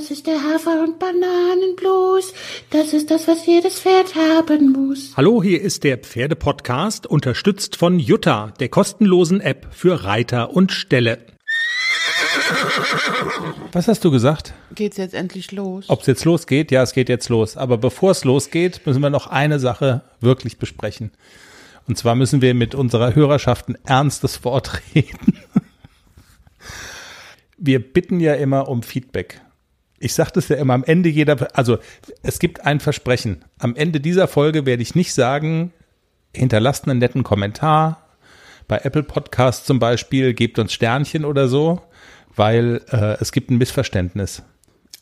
Das ist der Hafer- und Bananenblues. Das ist das, was jedes Pferd haben muss. Hallo, hier ist der Pferdepodcast, unterstützt von Jutta, der kostenlosen App für Reiter und Ställe. Was hast du gesagt? Geht's jetzt endlich los? Ob es jetzt losgeht? Ja, es geht jetzt los. Aber bevor es losgeht, müssen wir noch eine Sache wirklich besprechen. Und zwar müssen wir mit unserer Hörerschaft ein ernstes Wort reden. Wir bitten ja immer um Feedback. Ich sage das ja immer am Ende jeder, also es gibt ein Versprechen. Am Ende dieser Folge werde ich nicht sagen, hinterlasst einen netten Kommentar. Bei Apple Podcasts zum Beispiel, gebt uns Sternchen oder so, weil äh, es gibt ein Missverständnis.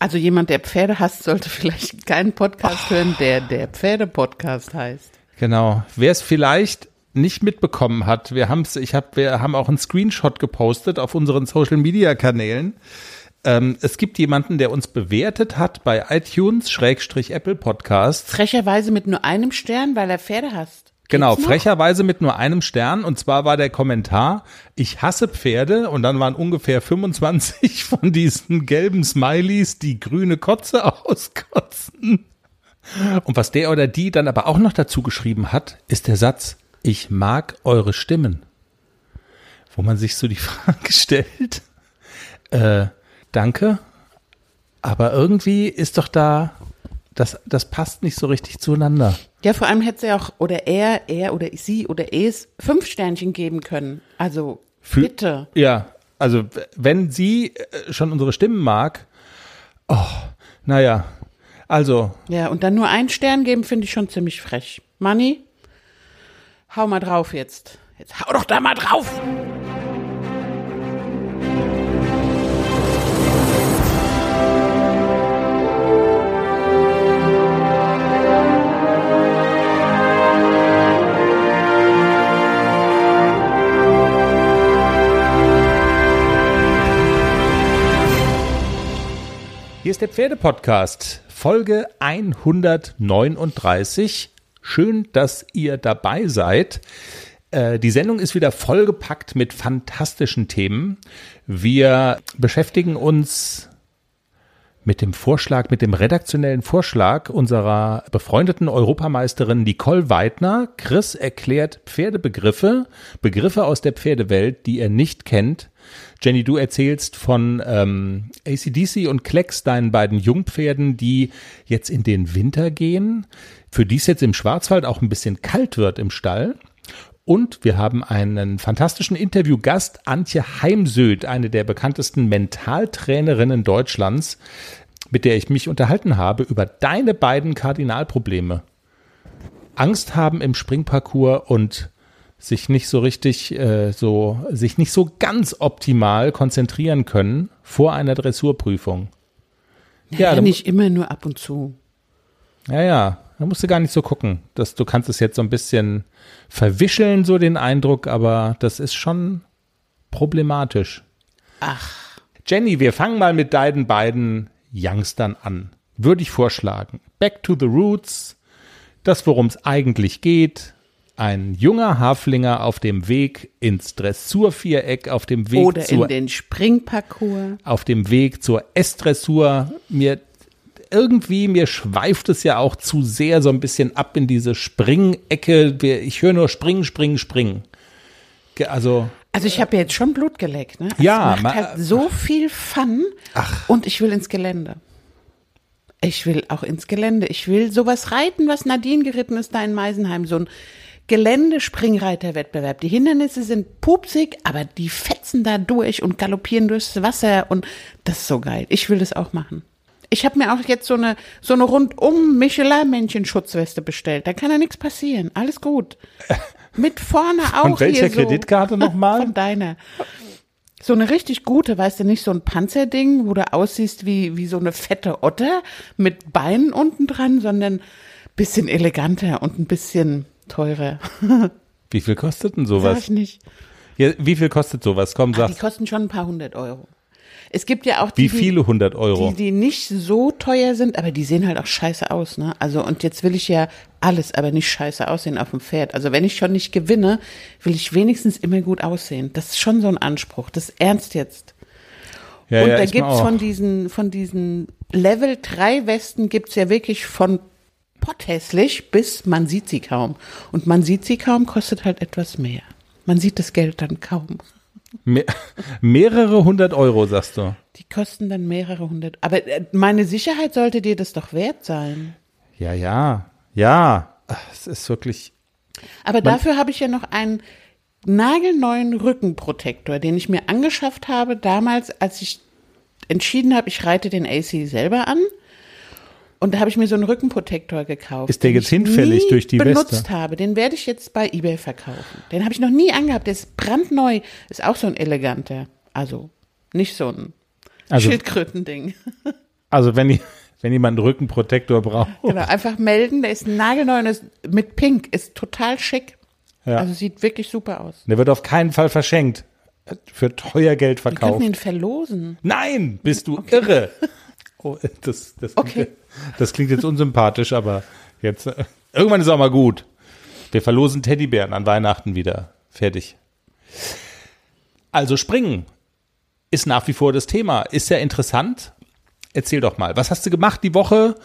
Also jemand, der Pferde hasst, sollte vielleicht keinen Podcast oh. hören, der der Pferde-Podcast heißt. Genau. Wer es vielleicht nicht mitbekommen hat, wir haben ich habe, wir haben auch einen Screenshot gepostet auf unseren Social Media Kanälen. Ähm, es gibt jemanden, der uns bewertet hat bei iTunes Schrägstrich Apple Podcasts. Frecherweise mit nur einem Stern, weil er Pferde hasst. Genau, frecherweise mit nur einem Stern. Und zwar war der Kommentar, ich hasse Pferde. Und dann waren ungefähr 25 von diesen gelben Smileys, die grüne Kotze auskotzen. Und was der oder die dann aber auch noch dazu geschrieben hat, ist der Satz, ich mag eure Stimmen. Wo man sich so die Frage stellt, äh, danke, aber irgendwie ist doch da, das, das passt nicht so richtig zueinander. Ja, vor allem hätte sie auch, oder er, er oder sie oder es fünf Sternchen geben können. Also, Für, bitte. Ja, also wenn sie äh, schon unsere Stimmen mag, oh, naja, also. Ja, und dann nur einen Stern geben, finde ich schon ziemlich frech. Manni, hau mal drauf jetzt. Jetzt hau doch da mal drauf! Ist der Pferdepodcast, Folge 139. Schön, dass ihr dabei seid. Äh, die Sendung ist wieder vollgepackt mit fantastischen Themen. Wir beschäftigen uns mit dem Vorschlag, mit dem redaktionellen Vorschlag unserer befreundeten Europameisterin Nicole Weidner. Chris erklärt Pferdebegriffe, Begriffe aus der Pferdewelt, die er nicht kennt. Jenny, du erzählst von ähm, ACDC und Klecks, deinen beiden Jungpferden, die jetzt in den Winter gehen, für die es jetzt im Schwarzwald auch ein bisschen kalt wird im Stall. Und wir haben einen fantastischen Interviewgast, Antje Heimsöth, eine der bekanntesten Mentaltrainerinnen Deutschlands, mit der ich mich unterhalten habe über deine beiden Kardinalprobleme. Angst haben im Springparcours und sich nicht so richtig, äh, so, sich nicht so ganz optimal konzentrieren können vor einer Dressurprüfung. Ja, ja nicht immer nur ab und zu. Ja, ja, da musst du gar nicht so gucken. Das, du kannst es jetzt so ein bisschen verwischeln, so den Eindruck, aber das ist schon problematisch. Ach. Jenny, wir fangen mal mit deinen beiden Youngstern an. Würde ich vorschlagen. Back to the Roots. Das, worum es eigentlich geht. Ein junger Haflinger auf dem Weg ins Dressurviereck, auf dem Weg Oder zur, in den Springparcours. Auf dem Weg zur S-Dressur. Mir irgendwie, mir schweift es ja auch zu sehr so ein bisschen ab in diese Springecke. Ich höre nur Springen, Springen, Springen. Also. Also ich habe jetzt schon Blut geleckt, ne? Es ja. macht halt so viel Fun. Ach. Und ich will ins Gelände. Ich will auch ins Gelände. Ich will sowas reiten, was Nadine geritten ist da in Meisenheim. So ein Geländespringreiterwettbewerb. Die Hindernisse sind pupsig, aber die fetzen da durch und galoppieren durchs Wasser und das ist so geil. Ich will das auch machen. Ich habe mir auch jetzt so eine, so eine rundum Michelin-Männchen-Schutzweste bestellt. Da kann ja nichts passieren. Alles gut. Mit vorne auch. Von welcher so, Kreditkarte nochmal? Von deiner. So eine richtig gute, weißt du, nicht so ein Panzerding, wo du aussiehst wie, wie so eine fette Otter mit Beinen unten dran, sondern bisschen eleganter und ein bisschen teurer. Wie viel kostet denn sowas? Sag ich nicht. Ja, wie viel kostet sowas? Komm, sag. Die kosten schon ein paar hundert Euro. Es gibt ja auch die, Wie viele hundert Euro? Die, die nicht so teuer sind, aber die sehen halt auch scheiße aus, ne? Also, und jetzt will ich ja alles, aber nicht scheiße aussehen auf dem Pferd. Also, wenn ich schon nicht gewinne, will ich wenigstens immer gut aussehen. Das ist schon so ein Anspruch. Das ist ernst jetzt. Ja, und ja, da gibt's von diesen, von diesen Level 3 Westen gibt's ja wirklich von potthässlich bis man sieht sie kaum. Und man sieht sie kaum kostet halt etwas mehr. Man sieht das Geld dann kaum. Me mehrere hundert Euro, sagst du. Die kosten dann mehrere hundert. Aber äh, meine Sicherheit sollte dir das doch wert sein. Ja, ja, ja. Es ist wirklich. Aber dafür habe ich ja noch einen nagelneuen Rückenprotektor, den ich mir angeschafft habe damals, als ich entschieden habe, ich reite den AC selber an. Und da habe ich mir so einen Rückenprotektor gekauft. Ist der jetzt hinfällig durch die benutzt Weste? habe. Den werde ich jetzt bei eBay verkaufen. Den habe ich noch nie angehabt. Der ist brandneu. Ist auch so ein eleganter. Also nicht so ein Also, Schildkrötending. also wenn, ihr- wenn jemand einen Rückenprotektor braucht. Genau, einfach melden. Der ist nagelneu und ist mit Pink. Ist total schick. Ja. Also sieht wirklich super aus. Der wird auf keinen Fall verschenkt. Für teuer Geld Wir könnten verkauft. ihn verlosen. Nein, bist du irre. Oh, das, das, Okay. Das klingt jetzt unsympathisch, aber jetzt irgendwann ist auch mal gut. Wir verlosen Teddybären an Weihnachten wieder. Fertig. Also springen ist nach wie vor das Thema. Ist ja interessant. Erzähl doch mal, was hast du gemacht die Woche?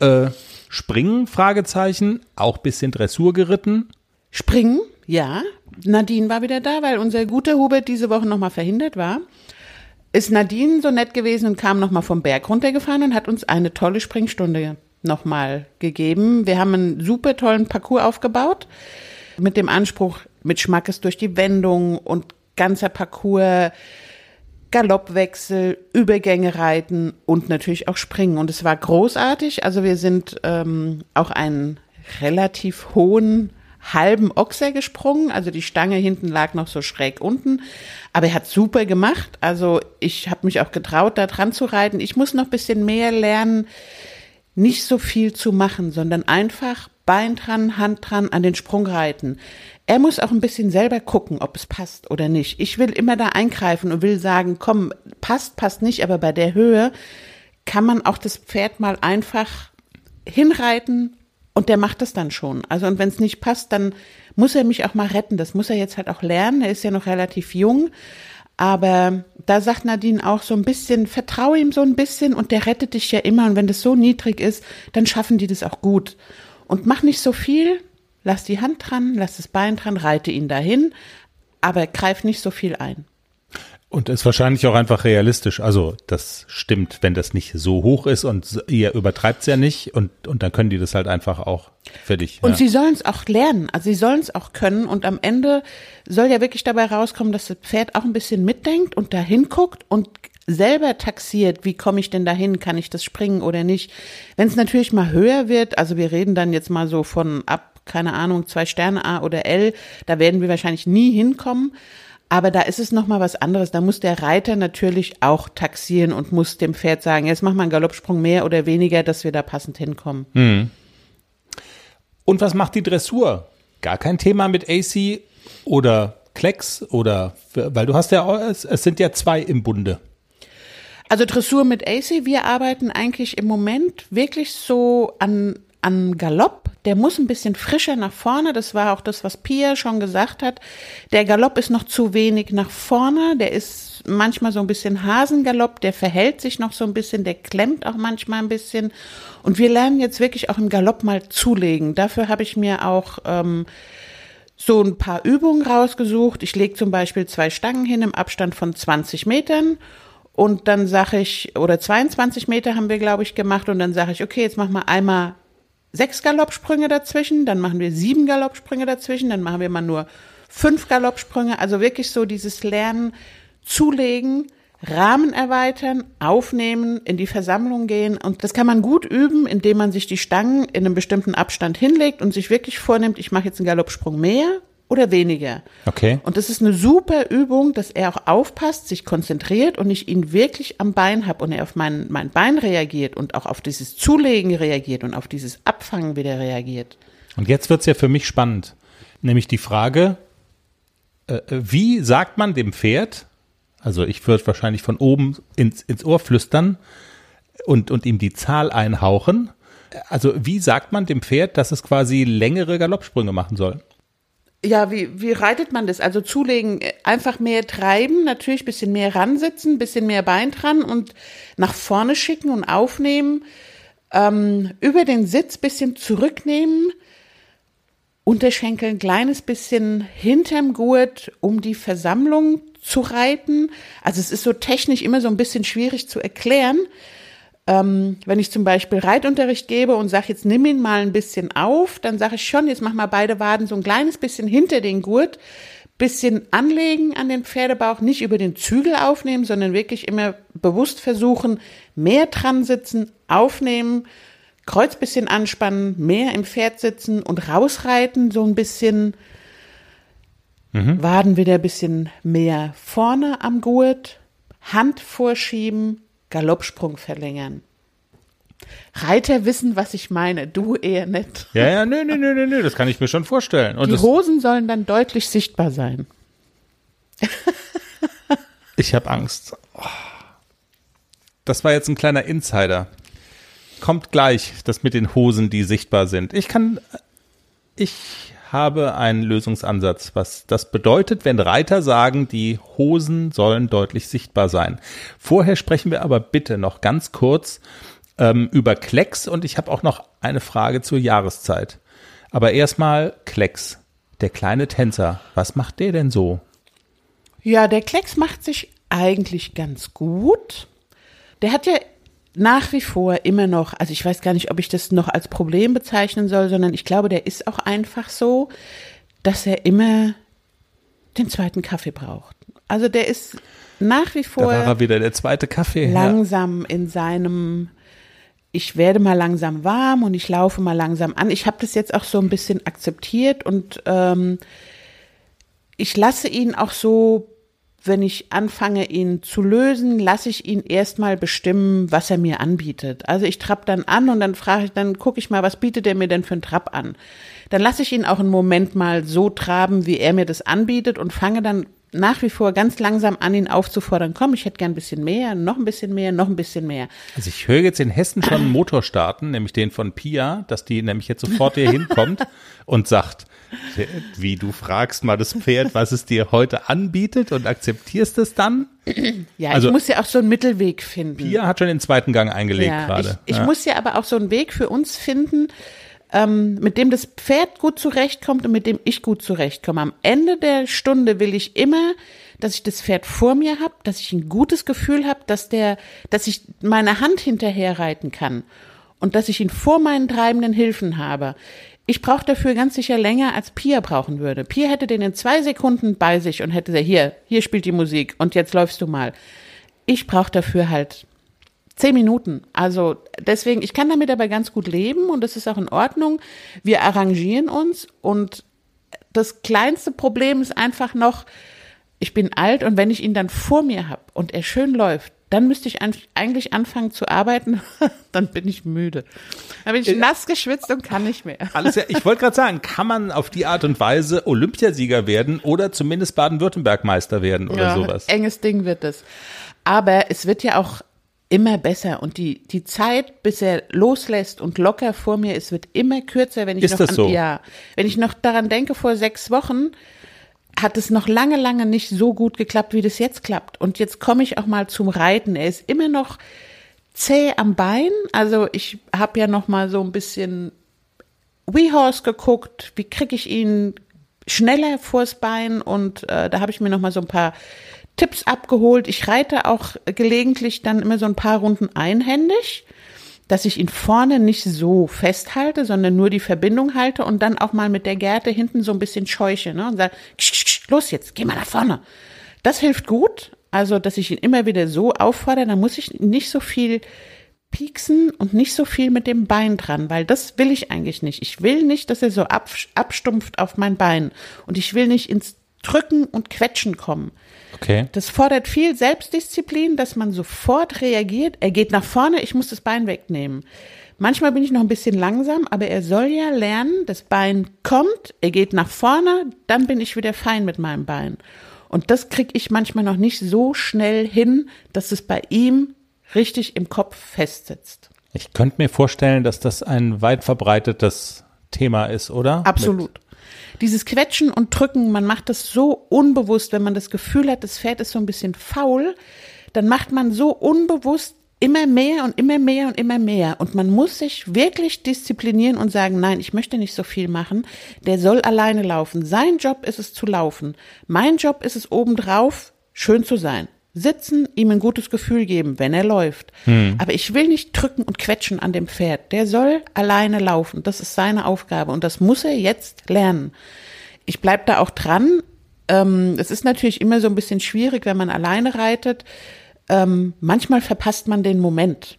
Äh, springen? Fragezeichen. Auch bisschen Dressur geritten. Springen, ja. Nadine war wieder da, weil unser guter Hubert diese Woche nochmal verhindert war. Ist Nadine so nett gewesen und kam nochmal vom Berg runtergefahren und hat uns eine tolle Springstunde nochmal gegeben. Wir haben einen super tollen Parcours aufgebaut mit dem Anspruch, mit Schmackes durch die Wendung und ganzer Parcours, Galoppwechsel, Übergänge reiten und natürlich auch springen. Und es war großartig. Also wir sind ähm, auch einen relativ hohen halben Ochser gesprungen. Also die Stange hinten lag noch so schräg unten. Aber er hat super gemacht. Also ich habe mich auch getraut, da dran zu reiten. Ich muss noch bisschen mehr lernen, nicht so viel zu machen, sondern einfach Bein dran, Hand dran, an den Sprung reiten. Er muss auch ein bisschen selber gucken, ob es passt oder nicht. Ich will immer da eingreifen und will sagen, komm, passt, passt nicht, aber bei der Höhe kann man auch das Pferd mal einfach hinreiten und der macht das dann schon. Also und wenn es nicht passt, dann muss er mich auch mal retten. Das muss er jetzt halt auch lernen. Er ist ja noch relativ jung. Aber da sagt Nadine auch so ein bisschen, vertraue ihm so ein bisschen und der rettet dich ja immer. Und wenn das so niedrig ist, dann schaffen die das auch gut. Und mach nicht so viel, lass die Hand dran, lass das Bein dran, reite ihn dahin, aber greif nicht so viel ein. Und ist wahrscheinlich auch einfach realistisch. Also das stimmt, wenn das nicht so hoch ist und ihr übertreibt es ja nicht und, und dann können die das halt einfach auch für dich. Und ja. sie sollen es auch lernen, also sie sollen es auch können und am Ende soll ja wirklich dabei rauskommen, dass das Pferd auch ein bisschen mitdenkt und dahin guckt und selber taxiert, wie komme ich denn dahin, kann ich das springen oder nicht. Wenn es natürlich mal höher wird, also wir reden dann jetzt mal so von ab, keine Ahnung, zwei Sterne A oder L, da werden wir wahrscheinlich nie hinkommen. Aber da ist es nochmal was anderes. Da muss der Reiter natürlich auch taxieren und muss dem Pferd sagen, jetzt mach mal einen Galoppsprung mehr oder weniger, dass wir da passend hinkommen. Und was macht die Dressur? Gar kein Thema mit AC oder Klecks oder, weil du hast ja, es sind ja zwei im Bunde. Also Dressur mit AC, wir arbeiten eigentlich im Moment wirklich so an, an Galopp. Der muss ein bisschen frischer nach vorne. Das war auch das, was Pia schon gesagt hat. Der Galopp ist noch zu wenig nach vorne. Der ist manchmal so ein bisschen Hasengalopp. Der verhält sich noch so ein bisschen. Der klemmt auch manchmal ein bisschen. Und wir lernen jetzt wirklich auch im Galopp mal zulegen. Dafür habe ich mir auch ähm, so ein paar Übungen rausgesucht. Ich lege zum Beispiel zwei Stangen hin im Abstand von 20 Metern und dann sage ich, oder 22 Meter haben wir, glaube ich, gemacht und dann sage ich, okay, jetzt machen wir einmal sechs Galoppsprünge dazwischen, dann machen wir sieben Galoppsprünge dazwischen, dann machen wir mal nur fünf Galoppsprünge. Also wirklich so dieses Lernen, zulegen, Rahmen erweitern, aufnehmen, in die Versammlung gehen. Und das kann man gut üben, indem man sich die Stangen in einem bestimmten Abstand hinlegt und sich wirklich vornimmt, ich mache jetzt einen Galoppsprung mehr oder weniger. Okay. Und das ist eine super Übung, dass er auch aufpasst, sich konzentriert und ich ihn wirklich am Bein habe und er auf mein, mein Bein reagiert und auch auf dieses Zulegen reagiert und auf dieses Abfangen wieder reagiert. Und jetzt wird's ja für mich spannend. Nämlich die Frage, äh, wie sagt man dem Pferd, also ich würde wahrscheinlich von oben ins, ins Ohr flüstern und, und ihm die Zahl einhauchen. Also wie sagt man dem Pferd, dass es quasi längere Galoppsprünge machen soll? Ja, wie, wie reitet man das? Also zulegen, äh, einfach mehr treiben, natürlich bisschen mehr ransitzen, bisschen mehr Bein dran und nach vorne schicken und aufnehmen, ähm, über den Sitz bisschen zurücknehmen, Unterschenkel ein kleines bisschen hinterm Gurt, um die Versammlung zu reiten. Also es ist so technisch immer so ein bisschen schwierig zu erklären. Ähm, wenn ich zum Beispiel Reitunterricht gebe und sage, jetzt nimm ihn mal ein bisschen auf, dann sage ich schon, jetzt mach mal beide Waden so ein kleines bisschen hinter den Gurt, bisschen anlegen an den Pferdebauch, nicht über den Zügel aufnehmen, sondern wirklich immer bewusst versuchen, mehr dran sitzen, aufnehmen, Kreuz bisschen anspannen, mehr im Pferd sitzen und rausreiten, so ein bisschen mhm. Waden wieder ein bisschen mehr vorne am Gurt, Hand vorschieben, Galoppsprung verlängern. Reiter wissen, was ich meine, du eher nicht. Ja, ja, nö, nö, nö, nö, das kann ich mir schon vorstellen. Und Die Hosen sollen dann deutlich sichtbar sein. ich habe Angst. Das war jetzt ein kleiner Insider. Kommt gleich, das mit den Hosen, die sichtbar sind. Ich kann, ich habe einen Lösungsansatz, was das bedeutet, wenn Reiter sagen, die Hosen sollen deutlich sichtbar sein. Vorher sprechen wir aber bitte noch ganz kurz ähm, über Klecks und ich habe auch noch eine Frage zur Jahreszeit. Aber erstmal Klecks, der kleine Tänzer. Was macht der denn so? Ja, der Klecks macht sich eigentlich ganz gut. Der hat ja nach wie vor immer noch, also ich weiß gar nicht, ob ich das noch als Problem bezeichnen soll, sondern ich glaube, der ist auch einfach so, dass er immer den zweiten Kaffee braucht. Also der ist nach wie vor. Da war er wieder der zweite Kaffee. Langsam ja. in seinem, ich werde mal langsam warm und ich laufe mal langsam an. Ich habe das jetzt auch so ein bisschen akzeptiert und ähm, ich lasse ihn auch so wenn ich anfange, ihn zu lösen, lasse ich ihn erstmal bestimmen, was er mir anbietet. Also ich trapp dann an und dann frage ich, dann gucke ich mal, was bietet er mir denn für einen Trab an? Dann lasse ich ihn auch einen Moment mal so traben, wie er mir das anbietet und fange dann nach wie vor ganz langsam an, ihn aufzufordern, komm, ich hätte gern ein bisschen mehr, noch ein bisschen mehr, noch ein bisschen mehr. Also ich höre jetzt in Hessen schon einen Motor starten, nämlich den von Pia, dass die nämlich jetzt sofort hier hinkommt und sagt, wie du fragst mal das Pferd, was es dir heute anbietet und akzeptierst es dann? Ja, also, ich muss ja auch so einen Mittelweg finden. Pia hat schon den zweiten Gang eingelegt ja, gerade. Ich, ich ja. muss ja aber auch so einen Weg für uns finden, ähm, mit dem das Pferd gut zurechtkommt und mit dem ich gut zurechtkomme. Am Ende der Stunde will ich immer, dass ich das Pferd vor mir habe, dass ich ein gutes Gefühl habe, dass der, dass ich meine Hand hinterher reiten kann und dass ich ihn vor meinen treibenden Hilfen habe. Ich brauche dafür ganz sicher länger, als Pia brauchen würde. Pia hätte den in zwei Sekunden bei sich und hätte gesagt, hier, hier spielt die Musik und jetzt läufst du mal. Ich brauche dafür halt zehn Minuten. Also deswegen, ich kann damit aber ganz gut leben und das ist auch in Ordnung. Wir arrangieren uns und das kleinste Problem ist einfach noch, ich bin alt und wenn ich ihn dann vor mir habe und er schön läuft, dann müsste ich eigentlich anfangen zu arbeiten, dann bin ich müde. Dann bin ich äh, nass geschwitzt und kann nicht mehr. Alles ja, ich wollte gerade sagen, kann man auf die Art und Weise Olympiasieger werden oder zumindest Baden-Württemberg-Meister werden oder ja, sowas? Enges Ding wird es. Aber es wird ja auch immer besser und die, die Zeit, bis er loslässt und locker vor mir ist, wird immer kürzer, wenn ich ist noch das an, so? ja, wenn ich noch daran denke, vor sechs Wochen, hat es noch lange, lange nicht so gut geklappt, wie das jetzt klappt. Und jetzt komme ich auch mal zum Reiten. Er ist immer noch zäh am Bein. Also ich habe ja noch mal so ein bisschen WeHorse geguckt. Wie kriege ich ihn schneller vors Bein? Und äh, da habe ich mir noch mal so ein paar Tipps abgeholt. Ich reite auch gelegentlich dann immer so ein paar Runden einhändig dass ich ihn vorne nicht so festhalte, sondern nur die Verbindung halte und dann auch mal mit der Gerte hinten so ein bisschen scheuche ne, und sage, los jetzt, geh mal nach vorne. Das hilft gut, also dass ich ihn immer wieder so auffordere, dann muss ich nicht so viel pieksen und nicht so viel mit dem Bein dran, weil das will ich eigentlich nicht. Ich will nicht, dass er so abstumpft auf mein Bein und ich will nicht ins Drücken und Quetschen kommen. Okay. Das fordert viel Selbstdisziplin, dass man sofort reagiert. Er geht nach vorne, ich muss das Bein wegnehmen. Manchmal bin ich noch ein bisschen langsam, aber er soll ja lernen, das Bein kommt, er geht nach vorne, dann bin ich wieder fein mit meinem Bein. Und das kriege ich manchmal noch nicht so schnell hin, dass es bei ihm richtig im Kopf festsitzt. Ich könnte mir vorstellen, dass das ein weit verbreitetes Thema ist, oder? Absolut. Mit Dieses Quetschen und Drücken, man macht das so unbewusst, wenn man das Gefühl hat, das Pferd ist so ein bisschen faul, dann macht man so unbewusst immer mehr und immer mehr und immer mehr. Und man muss sich wirklich disziplinieren und sagen, nein, ich möchte nicht so viel machen. Der soll alleine laufen. Sein Job ist es zu laufen. Mein Job ist es obendrauf, schön zu sein. Sitzen, ihm ein gutes Gefühl geben, wenn er läuft. Hm. Aber ich will nicht drücken und quetschen an dem Pferd. Der soll alleine laufen. Das ist seine Aufgabe und das muss er jetzt lernen. Ich bleib da auch dran. Ähm, es ist natürlich immer so ein bisschen schwierig, wenn man alleine reitet ähm, manchmal verpasst man den Moment.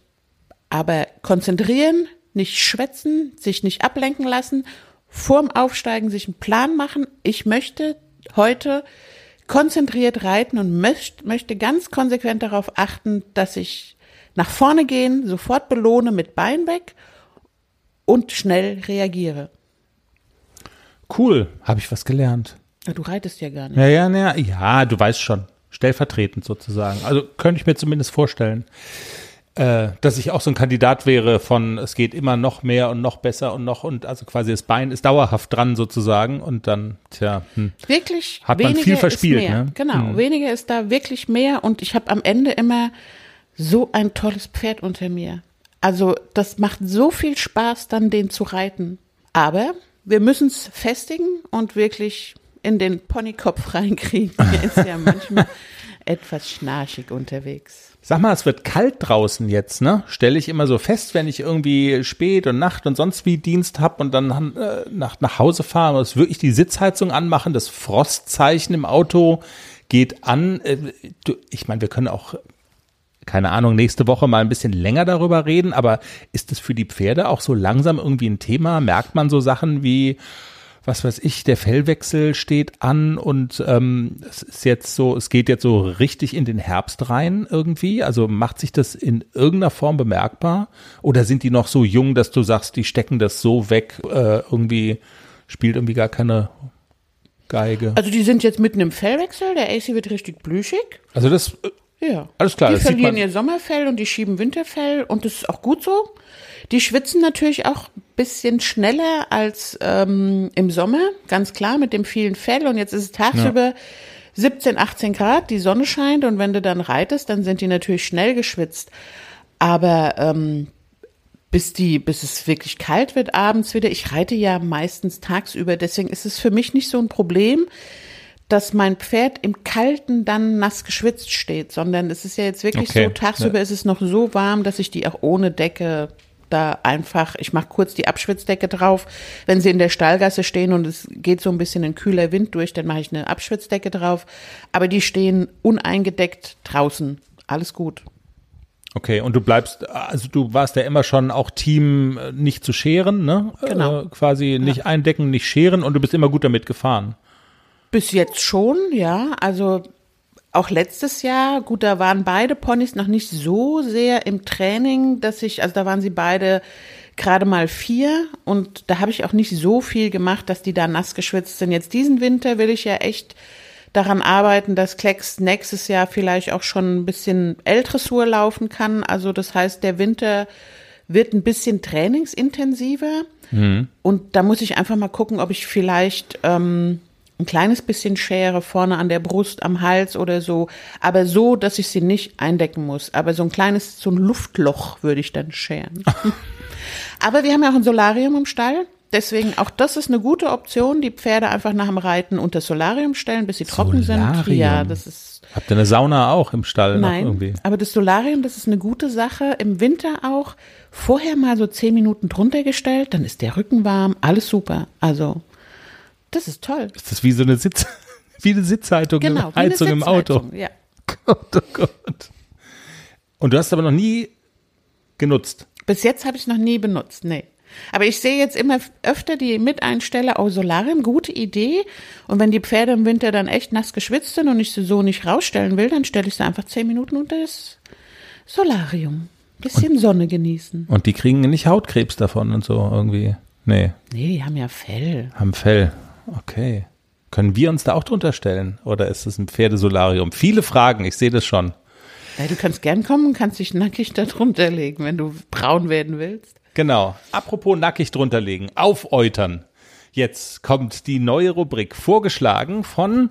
Aber konzentrieren, nicht schwätzen, sich nicht ablenken lassen, vorm Aufsteigen sich einen Plan machen. Ich möchte heute konzentriert reiten und möcht, möchte ganz konsequent darauf achten, dass ich nach vorne gehen, sofort belohne mit Bein weg und schnell reagiere. Cool, habe ich was gelernt. Du reitest ja gar nicht. Ja, ja, ja, ja, du weißt schon stellvertretend sozusagen. Also könnte ich mir zumindest vorstellen, äh, dass ich auch so ein Kandidat wäre von, es geht immer noch mehr und noch besser und noch und also quasi das Bein ist dauerhaft dran sozusagen und dann, tja, hm, wirklich hat man viel verspielt. Ne? Genau, hm. weniger ist da wirklich mehr und ich habe am Ende immer so ein tolles Pferd unter mir. Also das macht so viel Spaß, dann den zu reiten. Aber wir müssen es festigen und wirklich in den Ponykopf reinkriegen. Der ist ja manchmal etwas schnarchig unterwegs. Sag mal, es wird kalt draußen jetzt, ne? Stelle ich immer so fest, wenn ich irgendwie spät und Nacht und sonst wie Dienst hab und dann äh, nach, nach Hause fahre, muss wirklich die Sitzheizung anmachen, das Frostzeichen im Auto geht an. Äh, du, ich meine, wir können auch keine Ahnung, nächste Woche mal ein bisschen länger darüber reden, aber ist es für die Pferde auch so langsam irgendwie ein Thema? Merkt man so Sachen wie, was weiß ich, der Fellwechsel steht an und ähm, es ist jetzt so, es geht jetzt so richtig in den Herbst rein irgendwie. Also macht sich das in irgendeiner Form bemerkbar? Oder sind die noch so jung, dass du sagst, die stecken das so weg, äh, irgendwie spielt irgendwie gar keine Geige? Also die sind jetzt mitten im Fellwechsel, der AC wird richtig blüschig. Also das äh, ja. Alles klar. Die verlieren ihr Sommerfell und die schieben Winterfell und das ist auch gut so. Die schwitzen natürlich auch ein bisschen schneller als ähm, im Sommer, ganz klar, mit dem vielen Fell. Und jetzt ist es tagsüber ja. 17, 18 Grad, die Sonne scheint und wenn du dann reitest, dann sind die natürlich schnell geschwitzt. Aber ähm, bis die, bis es wirklich kalt wird abends wieder. Ich reite ja meistens tagsüber, deswegen ist es für mich nicht so ein Problem, dass mein Pferd im Kalten dann nass geschwitzt steht, sondern es ist ja jetzt wirklich okay. so, tagsüber ja. ist es noch so warm, dass ich die auch ohne Decke da einfach, ich mache kurz die Abschwitzdecke drauf. Wenn sie in der Stallgasse stehen und es geht so ein bisschen ein kühler Wind durch, dann mache ich eine Abschwitzdecke drauf. Aber die stehen uneingedeckt draußen. Alles gut. Okay, und du bleibst, also du warst ja immer schon auch Team äh, nicht zu scheren, ne? Genau. Äh, quasi nicht ja. eindecken, nicht scheren und du bist immer gut damit gefahren. Bis jetzt schon, ja. Also auch letztes Jahr, gut, da waren beide Ponys noch nicht so sehr im Training, dass ich, also da waren sie beide gerade mal vier und da habe ich auch nicht so viel gemacht, dass die da nass geschwitzt sind. Jetzt diesen Winter will ich ja echt daran arbeiten, dass Klecks nächstes Jahr vielleicht auch schon ein bisschen L-Dressur laufen kann. Also das heißt, der Winter wird ein bisschen trainingsintensiver. Mhm. Und da muss ich einfach mal gucken, ob ich vielleicht ähm, ein kleines bisschen Schere vorne an der Brust, am Hals oder so, aber so, dass ich sie nicht eindecken muss. Aber so ein kleines, so ein Luftloch würde ich dann scheren. aber wir haben ja auch ein Solarium im Stall. Deswegen auch das ist eine gute Option, die Pferde einfach nach dem Reiten unter das Solarium stellen, bis sie trocken Solarium. sind. Ja, das ist. Habt ihr eine Sauna auch im Stall? Nein, irgendwie? aber das Solarium, das ist eine gute Sache. Im Winter auch vorher mal so zehn Minuten drunter gestellt, dann ist der Rücken warm, alles super. Also das ist toll. Ist das wie so eine Sitz, wie eine Sitzhaltung, genau, eine Heizung im Auto? Ja. Gott, oh Gott. Und du hast aber noch nie genutzt? Bis jetzt habe ich es noch nie benutzt, nee. Aber ich sehe jetzt immer öfter die Miteinsteller, oh, Solarium, gute Idee. Und wenn die Pferde im Winter dann echt nass geschwitzt sind und ich sie so nicht rausstellen will, dann stelle ich sie einfach zehn Minuten unter das Solarium. Bisschen und, Sonne genießen. Und die kriegen nicht Hautkrebs davon und so irgendwie. Nee. Nee, die haben ja Fell. Haben Fell. Okay. Können wir uns da auch drunter stellen? Oder ist es ein Pferdesolarium? Viele Fragen, ich sehe das schon. Ja, du kannst gern kommen, kannst dich nackig da drunter legen, wenn du braun werden willst. Genau. Apropos nackig drunter legen, aufäutern. Jetzt kommt die neue Rubrik, vorgeschlagen von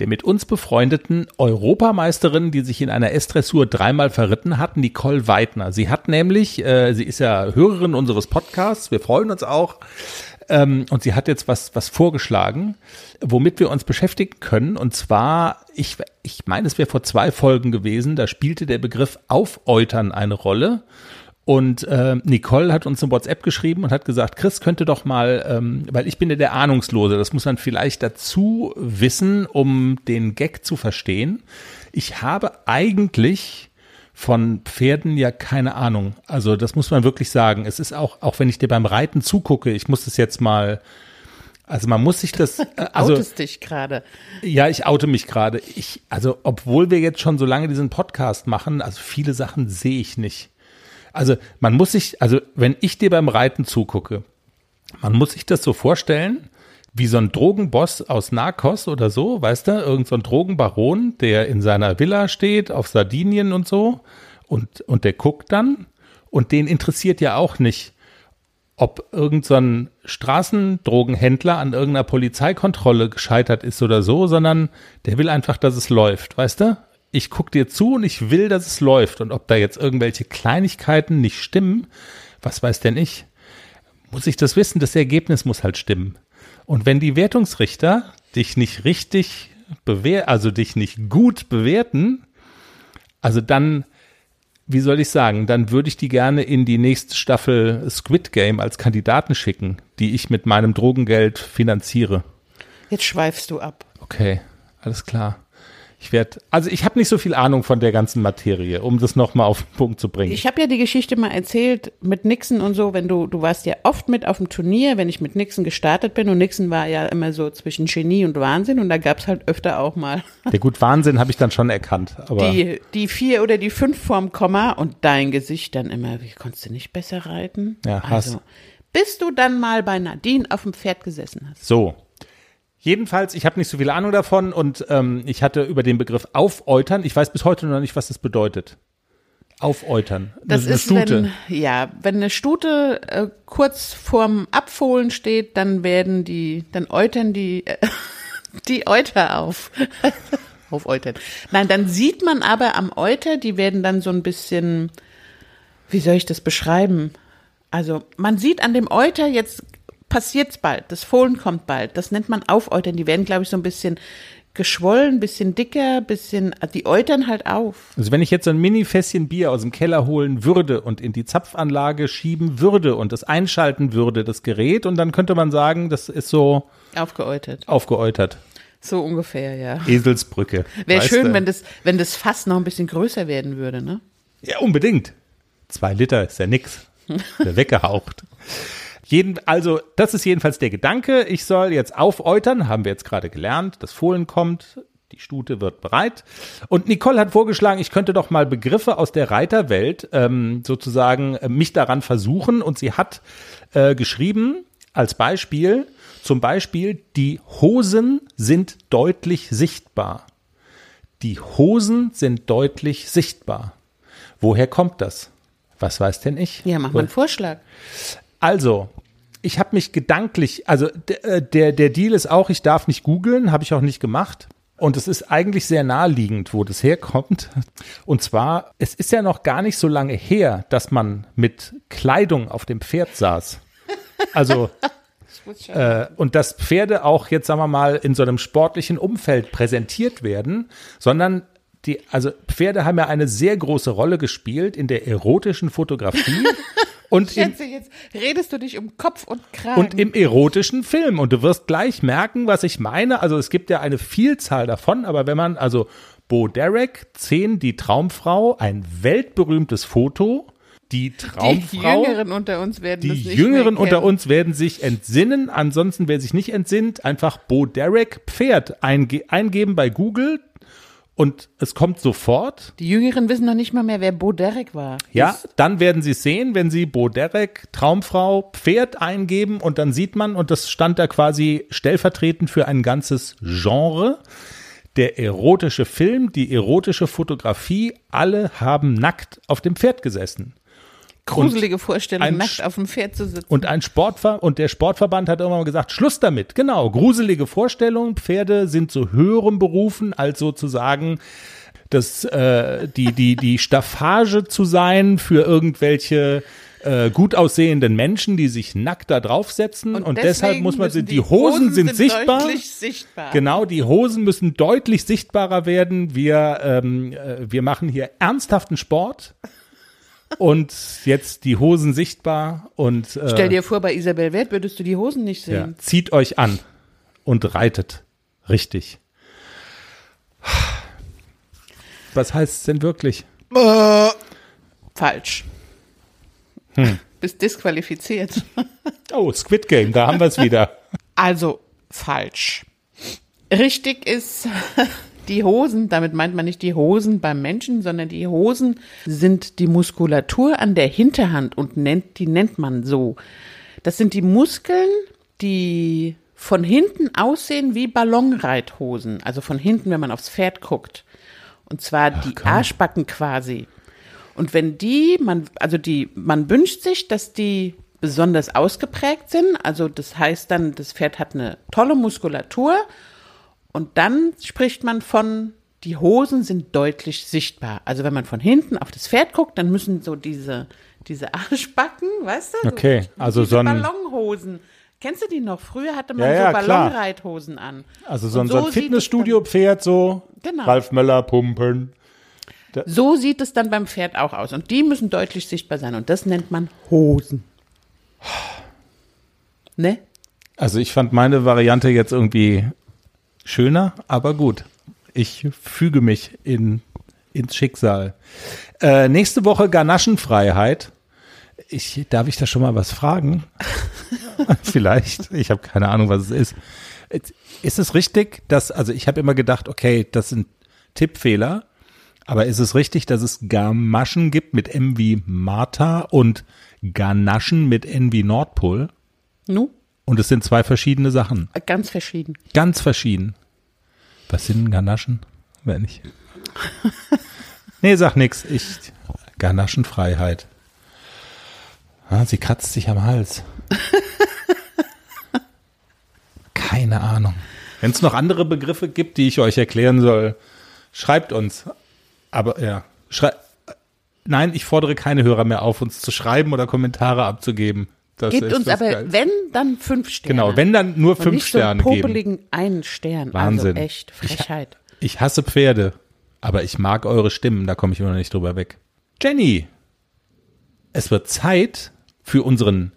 der mit uns befreundeten Europameisterin, die sich in einer S-Dressur dreimal verritten hat, Nicole Weidner. Sie hat nämlich, äh, sie ist ja Hörerin unseres Podcasts, wir freuen uns auch, ähm, und sie hat jetzt was, was vorgeschlagen, womit wir uns beschäftigen können. Und zwar, ich, ich meine, es wäre vor zwei Folgen gewesen, da spielte der Begriff Aufäutern eine Rolle. Und äh, Nicole hat uns eine WhatsApp geschrieben und hat gesagt, Chris könnte doch mal, ähm, weil ich bin ja der Ahnungslose, das muss man vielleicht dazu wissen, um den Gag zu verstehen. Ich habe eigentlich von Pferden ja keine Ahnung. Also das muss man wirklich sagen. Es ist auch, auch wenn ich dir beim Reiten zugucke, ich muss das jetzt mal, also man muss sich das. Äh, also, Outest dich gerade. Ja, ich oute mich gerade. Ich, also obwohl wir jetzt schon so lange diesen Podcast machen, also viele Sachen sehe ich nicht. Also man muss sich, also wenn ich dir beim Reiten zugucke, man muss sich das so vorstellen, wie so ein Drogenboss aus Narcos oder so, weißt du, irgend so ein Drogenbaron, der in seiner Villa steht, auf Sardinien und so, und, und der guckt dann, und den interessiert ja auch nicht, ob irgend so ein Straßendrogenhändler an irgendeiner Polizeikontrolle gescheitert ist oder so, sondern der will einfach, dass es läuft, weißt du? ich gucke dir zu und ich will, dass es läuft. Und ob da jetzt irgendwelche Kleinigkeiten nicht stimmen, was weiß denn ich? Muss ich das wissen? Das Ergebnis muss halt stimmen. Und wenn die Wertungsrichter dich nicht richtig bewerten, also dich nicht gut bewerten, also dann, wie soll ich sagen, dann würde ich die gerne in die nächste Staffel Squid Game als Kandidaten schicken, die ich mit meinem Drogengeld finanziere. Jetzt schweifst du ab. Okay, alles klar. Ich werde, also ich habe nicht so viel Ahnung von der ganzen Materie, um das nochmal auf den Punkt zu bringen. Ich habe ja die Geschichte mal erzählt mit Nixon und so, wenn du, du warst ja oft mit auf dem Turnier, wenn ich mit Nixon gestartet bin und Nixon war ja immer so zwischen Genie und Wahnsinn und da gab es halt öfter auch mal. Der gut Wahnsinn habe ich dann schon erkannt. Aber die, die vier oder die fünf vorm Komma und dein Gesicht dann immer, wie konntest du nicht besser reiten? Ja, hast. Also, bis du dann mal bei Nadine auf dem Pferd gesessen hast. So, Jedenfalls, ich habe nicht so viel Ahnung davon und ähm, ich hatte über den Begriff aufäutern. Ich weiß bis heute noch nicht, was das bedeutet. Aufäutern. Das eine, ist, Stute. Wenn, ja, wenn eine Stute äh, kurz vorm Abfohlen steht, dann werden die, dann äutern die, äh, die Euter auf. Aufäutern. Nein, dann sieht man aber am Euter, die werden dann so ein bisschen, wie soll ich das beschreiben? Also man sieht an dem Euter jetzt passiert's bald. Das Fohlen kommt bald. Das nennt man Aufäutern. Die werden, glaube ich, so ein bisschen geschwollen, bisschen dicker, bisschen, die äutern halt auf. Also wenn ich jetzt so ein Mini-Fässchen Bier aus dem Keller holen würde und in die Zapfanlage schieben würde und das einschalten würde, das Gerät, und dann könnte man sagen, das ist so aufgeäutert. Aufgeäutert. So ungefähr, ja. Eselsbrücke. Wäre schön, wenn das, wenn das Fass noch ein bisschen größer werden würde, ne? Ja, unbedingt. Zwei Liter ist ja nix. Weggehaucht. Jeden, also, das ist jedenfalls der Gedanke. Ich soll jetzt aufäutern, haben wir jetzt gerade gelernt. Das Fohlen kommt, die Stute wird bereit. Und Nicole hat vorgeschlagen, ich könnte doch mal Begriffe aus der Reiterwelt ähm, sozusagen äh, mich daran versuchen. Und sie hat äh, geschrieben, als Beispiel, zum Beispiel, die Hosen sind deutlich sichtbar. Die Hosen sind deutlich sichtbar. Woher kommt das? Was weiß denn ich? Ja, mach mal einen Vorschlag. Also, ich habe mich gedanklich, also äh, der, der Deal ist auch, ich darf nicht googeln, habe ich auch nicht gemacht. Und es ist eigentlich sehr naheliegend, wo das herkommt. Und zwar, es ist ja noch gar nicht so lange her, dass man mit Kleidung auf dem Pferd saß. Also, äh, und dass Pferde auch jetzt, sagen wir mal, in so einem sportlichen Umfeld präsentiert werden, sondern die, also Pferde haben ja eine sehr große Rolle gespielt in der erotischen Fotografie Und Schätze, jetzt redest du dich um Kopf und Kragen. Und im erotischen Film. Und du wirst gleich merken, was ich meine. Also es gibt ja eine Vielzahl davon, aber wenn man, also Bo Derek, 10, die Traumfrau, ein weltberühmtes Foto. Die Traumfrau. Die Jüngeren unter uns werden Die Jüngeren unter uns werden sich entsinnen. Ansonsten, wer sich nicht entsinnt, einfach Bo Derek Pferd einge eingeben bei Google und es kommt sofort. Die Jüngeren wissen noch nicht mal mehr, wer Bo Derek war. Ja, dann werden sie es sehen, wenn sie Bo Derek, Traumfrau, Pferd eingeben und dann sieht man, und das stand da quasi stellvertretend für ein ganzes Genre, der erotische Film, die erotische Fotografie, alle haben nackt auf dem Pferd gesessen. Gruselige Vorstellung, nackt auf dem Pferd zu sitzen. Und ein Sportver und der Sportverband hat irgendwann mal gesagt, Schluss damit. Genau, gruselige Vorstellung. Pferde sind zu höherem berufen, als sozusagen das, äh, die, die, die Staffage zu sein für irgendwelche äh, gut aussehenden Menschen, die sich nackt da draufsetzen. Und, und deshalb muss man, müssen die, Hosen, sind, sind sichtbar. Sichtbar. Genau, die Hosen müssen deutlich sichtbarer werden. Wir, ähm, äh, wir machen hier ernsthaften Sport. Und jetzt die Hosen sichtbar und äh, Stell dir vor, bei Isabel Wert würdest du die Hosen nicht ja, sehen. zieht euch an und reitet. Richtig. Was heißt es denn wirklich? Falsch. Hm. Bist disqualifiziert. Oh, Squid Game, da haben wir es wieder. Also falsch. Richtig ist die Hosen, damit meint man nicht die Hosen beim Menschen, sondern die Hosen sind die Muskulatur an der Hinterhand und nennt, die nennt man so. Das sind die Muskeln, die von hinten aussehen wie Ballonreithosen. Also von hinten, wenn man aufs Pferd guckt. Und zwar die komm. Arschbacken quasi. Und wenn die, man, also die, man wünscht sich, dass die besonders ausgeprägt sind. Also das heißt dann, das Pferd hat eine tolle Muskulatur. Und dann spricht man von, die Hosen sind deutlich sichtbar. Also wenn man von hinten auf das Pferd guckt, dann müssen so diese, diese Arschbacken, weißt du? Okay, so, also so ein- Ballonhosen. Kennst du die noch? Früher hatte man Ja, ja, so. Ballonreithosen an. Also so, ein- so ein Fitnessstudio-Pferd, so Genau. Ralf Möller pumpen. Dann, so sieht es dann beim Pferd auch aus. Und die müssen deutlich sichtbar sein. Und das nennt man Hosen. Ne? Also ich fand meine Variante jetzt irgendwie schöner, aber gut. Ich füge mich in, ins Schicksal. Äh, nächste Woche Ganaschenfreiheit. Ich, darf ich da schon mal was fragen? Vielleicht. Ich habe keine Ahnung, was es ist. Ist es richtig, dass, also ich habe immer gedacht, okay, das sind Tippfehler, aber ist es richtig, dass es Gamaschen gibt mit M wie Martha und Ganaschen mit N wie Nordpol? Nu? Und es sind zwei verschiedene Sachen. Ganz verschieden. Ganz verschieden. Was sind Ganaschen? Wenn ich. nee, sag nix. Ich. Ganaschenfreiheit. Ah, sie kratzt sich am Hals. Keine Ahnung. Wenn es noch andere Begriffe gibt, die ich euch erklären soll, schreibt uns. Aber ja, schrei Nein, ich fordere keine Hörer mehr auf, uns zu schreiben oder Kommentare abzugeben. Das Gebt uns aber, Geilste. wenn, dann fünf Sterne. Genau, wenn dann nur Und fünf nicht so einen Sterne geben. popeligen einen Stern. Wahnsinn. Also echt, Frechheit. Ich hasse Pferde, aber ich mag eure Stimmen, da komme ich immer noch nicht drüber weg. Jenny, es wird Zeit für unseren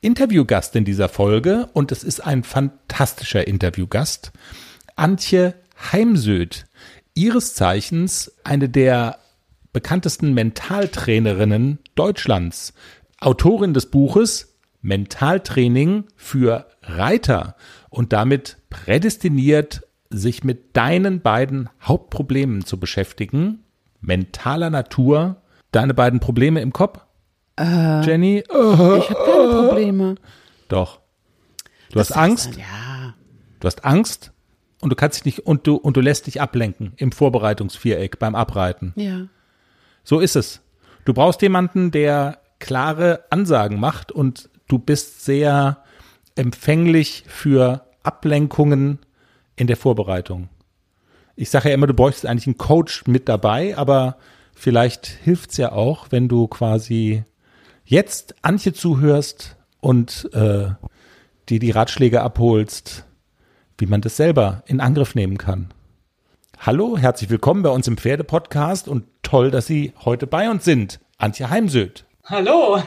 Interviewgast in dieser Folge und es ist ein fantastischer Interviewgast. Antje Heimsöth, ihres Zeichens eine der bekanntesten Mentaltrainerinnen Deutschlands, Autorin des Buches Mentaltraining für Reiter und damit prädestiniert, sich mit deinen beiden Hauptproblemen zu beschäftigen. Mentaler Natur. Deine beiden Probleme im Kopf? Jenny? Oh, Ich habe keine Probleme. doch. Du hast Das Angst. ist- Ja. Du hast Angst und du kannst dich nicht und du und du lässt dich ablenken im Vorbereitungsviereck beim Abreiten. Ja. So ist es. Du brauchst jemanden, der klare Ansagen macht und du bist sehr empfänglich für Ablenkungen in der Vorbereitung. Ich sage ja immer, du bräuchtest eigentlich einen Coach mit dabei, aber vielleicht hilft's ja auch, wenn du quasi jetzt Antje zuhörst und äh, dir die Ratschläge abholst, wie man das selber in Angriff nehmen kann. Hallo, herzlich willkommen bei uns im Pferdepodcast und toll, dass Sie heute bei uns sind. Antje Heimsöth. Hallo.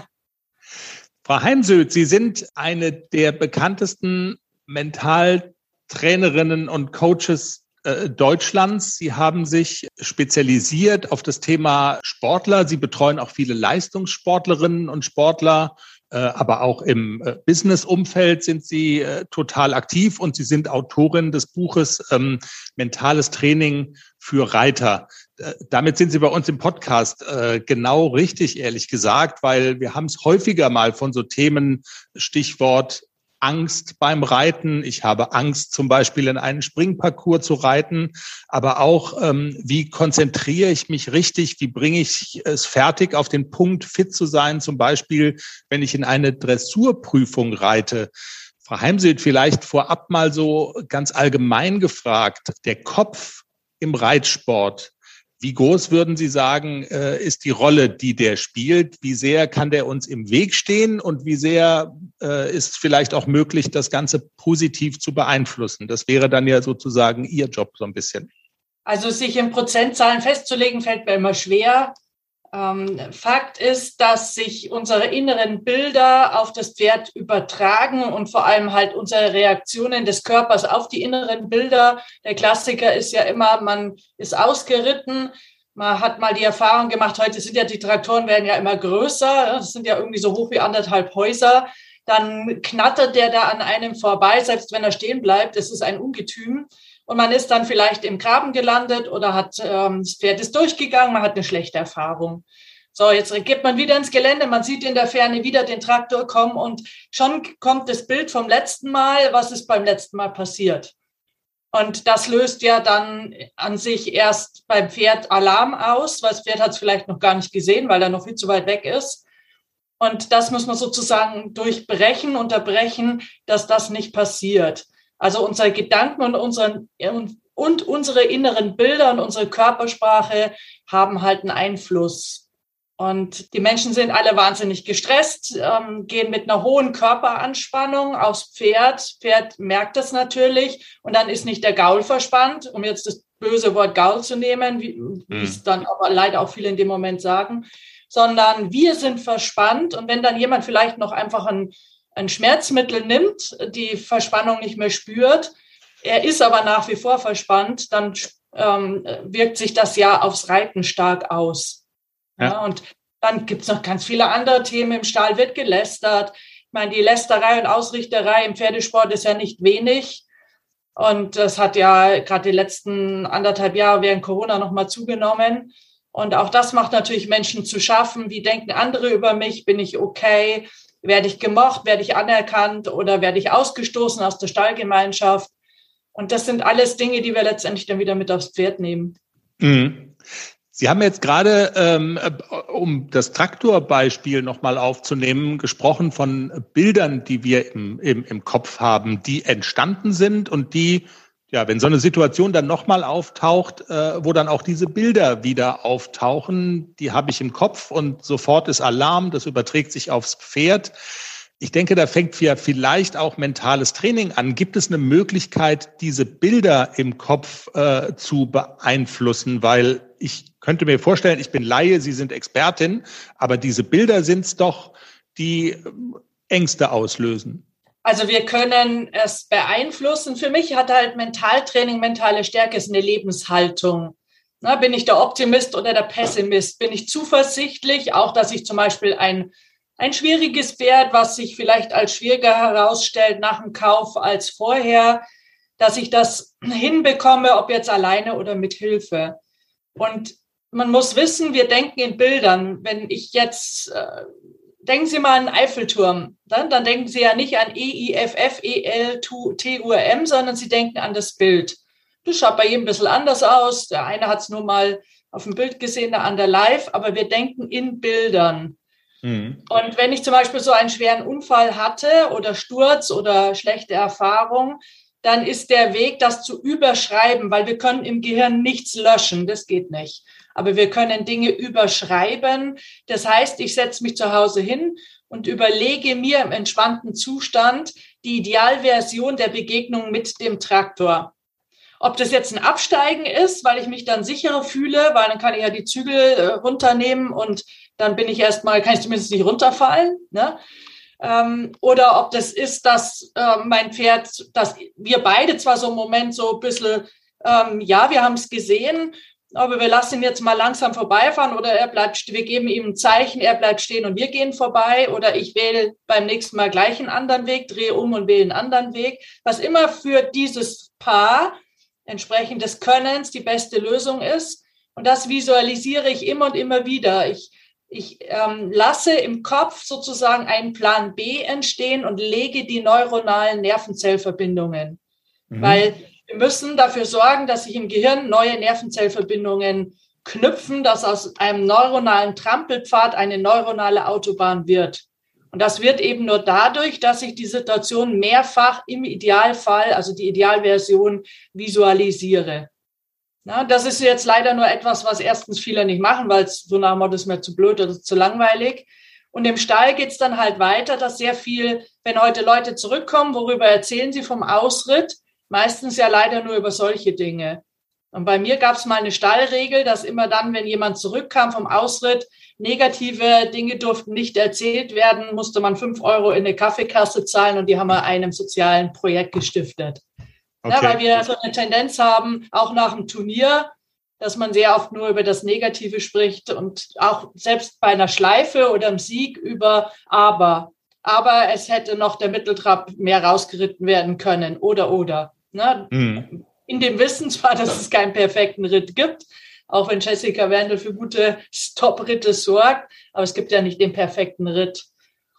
Frau Heimsöth, Sie sind eine der bekanntesten Mentaltrainerinnen und Coaches äh, Deutschlands. Sie haben sich spezialisiert auf das Thema Sportler. Sie betreuen auch viele Leistungssportlerinnen und Sportler, äh, aber auch im äh, Business-Umfeld sind Sie äh, total aktiv und Sie sind Autorin des Buches ähm, Mentales Training für Reiter. Damit sind Sie bei uns im Podcast äh, genau richtig, ehrlich gesagt, weil wir haben es häufiger mal von so Themen, Stichwort Angst beim Reiten. Ich habe Angst, zum Beispiel in einen Springparcours zu reiten. Aber auch, ähm, wie konzentriere ich mich richtig? Wie bringe ich es fertig, auf den Punkt fit zu sein? Zum Beispiel, wenn ich in eine Dressurprüfung reite. Frau Heimseth, vielleicht vorab mal so ganz allgemein gefragt. Der Kopf im Reitsport, wie groß würden Sie sagen, äh, ist die Rolle, die der spielt? Wie sehr kann der uns im Weg stehen und wie sehr äh, ist vielleicht auch möglich, das Ganze positiv zu beeinflussen? Das wäre dann ja sozusagen Ihr Job so ein bisschen. Also sich in Prozentzahlen festzulegen, fällt mir immer schwer. Ähm, Fakt ist, dass sich unsere inneren Bilder auf das Pferd übertragen und vor allem halt unsere Reaktionen des Körpers auf die inneren Bilder. Der Klassiker ist ja immer, man ist ausgeritten, man hat mal die Erfahrung gemacht, heute sind ja die Traktoren werden ja immer größer, das sind ja irgendwie so hoch wie anderthalb Häuser. Dann knattert der da an einem vorbei, selbst wenn er stehen bleibt, das ist ein Ungetüm und man ist dann vielleicht im Graben gelandet oder hat ähm, das Pferd ist durchgegangen, man hat eine schlechte Erfahrung. So, jetzt geht man wieder ins Gelände, man sieht in der Ferne wieder den Traktor kommen und schon kommt das Bild vom letzten Mal, was ist beim letzten Mal passiert. Und das löst ja dann an sich erst beim Pferd Alarm aus, weil das Pferd hat es vielleicht noch gar nicht gesehen, weil er noch viel zu weit weg ist. Und das muss man sozusagen durchbrechen, unterbrechen, dass das nicht passiert. Also unsere Gedanken und, unseren, und unsere inneren Bilder und unsere Körpersprache haben halt einen Einfluss. Und die Menschen sind alle wahnsinnig gestresst, ähm, gehen mit einer hohen Körperanspannung aufs Pferd. Pferd merkt das natürlich und dann ist nicht der Gaul verspannt, um jetzt das böse Wort Gaul zu nehmen, wie mhm. es dann aber leider auch viele in dem Moment sagen, sondern wir sind verspannt und wenn dann jemand vielleicht noch einfach ein ein Schmerzmittel nimmt, die Verspannung nicht mehr spürt, er ist aber nach wie vor verspannt, dann ähm, wirkt sich das ja aufs Reiten stark aus. Ja. ja und dann gibt es noch ganz viele andere Themen. Im Stall wird gelästert. Ich meine, die Lästerei und Ausrichterei im Pferdesport ist ja nicht wenig. Und das hat ja gerade die letzten anderthalb Jahre während Corona nochmal zugenommen. Und auch das macht natürlich Menschen zu schaffen. Wie denken andere über mich? Bin ich okay? Werde ich gemocht? Werde ich anerkannt? Oder werde ich ausgestoßen aus der Stallgemeinschaft? Und das sind alles Dinge, die wir letztendlich dann wieder mit aufs Pferd nehmen. Mhm. Sie haben jetzt gerade, ähm, um das Traktorbeispiel nochmal aufzunehmen, gesprochen von Bildern, die wir im, im, im Kopf haben, die entstanden sind und die ja, wenn so eine Situation dann nochmal auftaucht, äh, wo dann auch diese Bilder wieder auftauchen, die habe ich im Kopf und sofort ist Alarm, das überträgt sich aufs Pferd. Ich denke, da fängt ja vielleicht auch mentales Training an. Gibt es eine Möglichkeit, diese Bilder im Kopf äh, zu beeinflussen? Weil ich könnte mir vorstellen, ich bin Laie, Sie sind Expertin, aber diese Bilder sind es doch, die Ängste auslösen. Also wir können es beeinflussen. Für mich hat halt Mentaltraining, mentale Stärke ist eine Lebenshaltung. Na, bin ich der Optimist oder der Pessimist? Bin ich zuversichtlich, auch dass ich zum Beispiel ein, ein schwieriges Pferd, was sich vielleicht als schwieriger herausstellt nach dem Kauf als vorher, dass ich das hinbekomme, ob jetzt alleine oder mit Hilfe. Und man muss wissen, wir denken in Bildern. Wenn ich jetzt äh, denken Sie mal an den Eiffelturm. Dann, dann denken Sie ja nicht an E-I-F-F-E-L-T-U-R-M, sondern Sie denken an das Bild. Das schaut bei jedem ein bisschen anders aus. Der eine hat es nur mal auf dem Bild gesehen, der andere live, aber wir denken in Bildern. Mhm. Und wenn ich zum Beispiel so einen schweren Unfall hatte oder Sturz oder schlechte Erfahrung, dann ist der Weg, das zu überschreiben, weil wir können im Gehirn nichts löschen. Das geht nicht aber wir können Dinge überschreiben. Das heißt, ich setze mich zu Hause hin und überlege mir im entspannten Zustand die Idealversion der Begegnung mit dem Traktor. Ob das jetzt ein Absteigen ist, weil ich mich dann sicherer fühle, weil dann kann ich ja die Zügel äh, runternehmen und dann bin ich erstmal, kann ich zumindest nicht runterfallen. Ne? Ähm, oder ob das ist, dass äh, mein Pferd, dass wir beide zwar so im Moment so ein bisschen, ähm, ja, wir haben es gesehen, aber wir lassen ihn jetzt mal langsam vorbeifahren oder er bleibt, wir geben ihm ein Zeichen, er bleibt stehen und wir gehen vorbei oder ich wähle beim nächsten Mal gleich einen anderen Weg, drehe um und wähle einen anderen Weg, was immer für dieses Paar entsprechend des Könnens die beste Lösung ist. Und das visualisiere ich immer und immer wieder. Ich Ich ähm, lasse im Kopf sozusagen einen Plan B entstehen und lege die neuronalen Nervenzellverbindungen. Mhm. Weil wir müssen dafür sorgen, dass sich im Gehirn neue Nervenzellverbindungen knüpfen, dass aus einem neuronalen Trampelpfad eine neuronale Autobahn wird. Und das wird eben nur dadurch, dass ich die Situation mehrfach im Idealfall, also die Idealversion, visualisiere. Na, das ist jetzt leider nur etwas, was erstens viele nicht machen, weil es so nach dem Motto ist mir zu blöd oder zu langweilig. Und im Stall geht es dann halt weiter, dass sehr viel, wenn heute Leute zurückkommen, worüber erzählen sie vom Ausritt? Meistens ja leider nur über solche Dinge. Und bei mir gab es mal eine Stallregel, dass immer dann, wenn jemand zurückkam vom Ausritt, negative Dinge durften nicht erzählt werden, musste man fünf Euro in eine Kaffeekasse zahlen und die haben wir einem sozialen Projekt gestiftet. Okay. Ja, weil wir so eine Tendenz haben, auch nach dem Turnier, dass man sehr oft nur über das Negative spricht und auch selbst bei einer Schleife oder einem Sieg über aber. Aber es hätte noch der Mitteltrab mehr rausgeritten werden können oder oder. Ne? Mhm in dem Wissen zwar, dass es keinen perfekten Ritt gibt, auch wenn Jessica Wendel für gute Stop-Ritte sorgt, aber es gibt ja nicht den perfekten Ritt.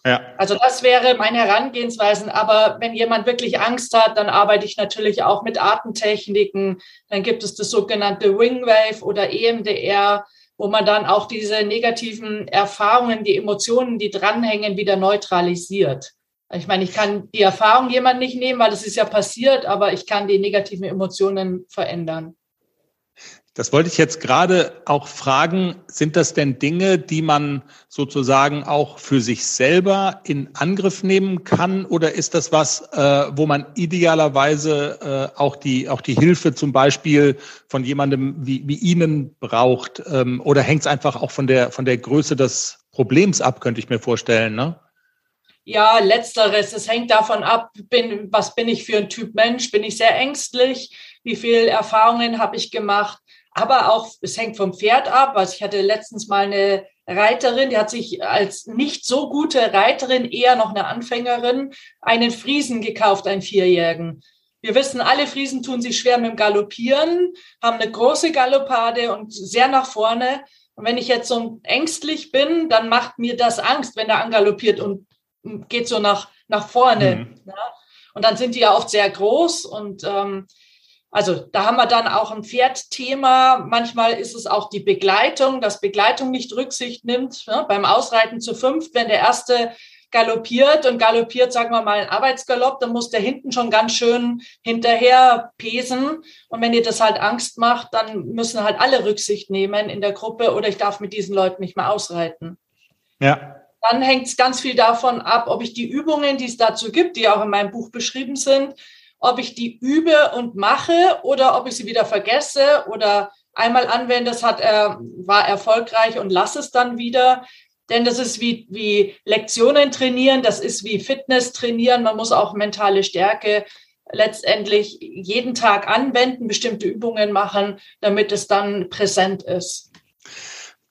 Ja. Also das wäre meine Herangehensweise. Aber wenn jemand wirklich Angst hat, dann arbeite ich natürlich auch mit Atemtechniken. Dann gibt es das sogenannte Wingwave oder EMDR, wo man dann auch diese negativen Erfahrungen, die Emotionen, die dranhängen, wieder neutralisiert. Ich meine, ich kann die Erfahrung jemand nicht nehmen, weil das ist ja passiert, aber ich kann die negativen Emotionen verändern. Das wollte ich jetzt gerade auch fragen. Sind das denn Dinge, die man sozusagen auch für sich selber in Angriff nehmen kann? Oder ist das was, äh, wo man idealerweise äh, auch, die, auch die Hilfe zum Beispiel von jemandem wie, wie Ihnen braucht? Ähm, oder hängt es einfach auch von der, von der Größe des Problems ab, könnte ich mir vorstellen? Ne? Ja, letzteres. Es hängt davon ab, bin, was bin ich für ein Typ Mensch? Bin ich sehr ängstlich? Wie viele Erfahrungen habe ich gemacht? Aber auch, es hängt vom Pferd ab. Also ich hatte letztens mal eine Reiterin, die hat sich als nicht so gute Reiterin, eher noch eine Anfängerin, einen Friesen gekauft, einen Vierjährigen. Wir wissen, alle Friesen tun sich schwer mit dem Galoppieren, haben eine große Galoppade und sehr nach vorne. Und wenn ich jetzt so ängstlich bin, dann macht mir das Angst, wenn er angaloppiert und geht so nach, nach vorne. Mhm. Ja? Und dann sind die ja oft sehr groß und ähm, also da haben wir dann auch ein Pferdthema. Manchmal ist es auch die Begleitung, dass Begleitung nicht Rücksicht nimmt. Ne? Beim Ausreiten zu fünf, wenn der erste galoppiert und galoppiert, sagen wir mal, ein Arbeitsgalopp, dann muss der hinten schon ganz schön hinterher pesen. Und wenn ihr das halt Angst macht, dann müssen halt alle Rücksicht nehmen in der Gruppe oder ich darf mit diesen Leuten nicht mehr ausreiten. Ja. Dann hängt es ganz viel davon ab, ob ich die Übungen, die es dazu gibt, die auch in meinem Buch beschrieben sind, ob ich die übe und mache oder ob ich sie wieder vergesse oder einmal anwende, das hat, äh, war erfolgreich und lasse es dann wieder. Denn das ist wie, wie Lektionen trainieren, das ist wie Fitness trainieren. Man muss auch mentale Stärke letztendlich jeden Tag anwenden, bestimmte Übungen machen, damit es dann präsent ist.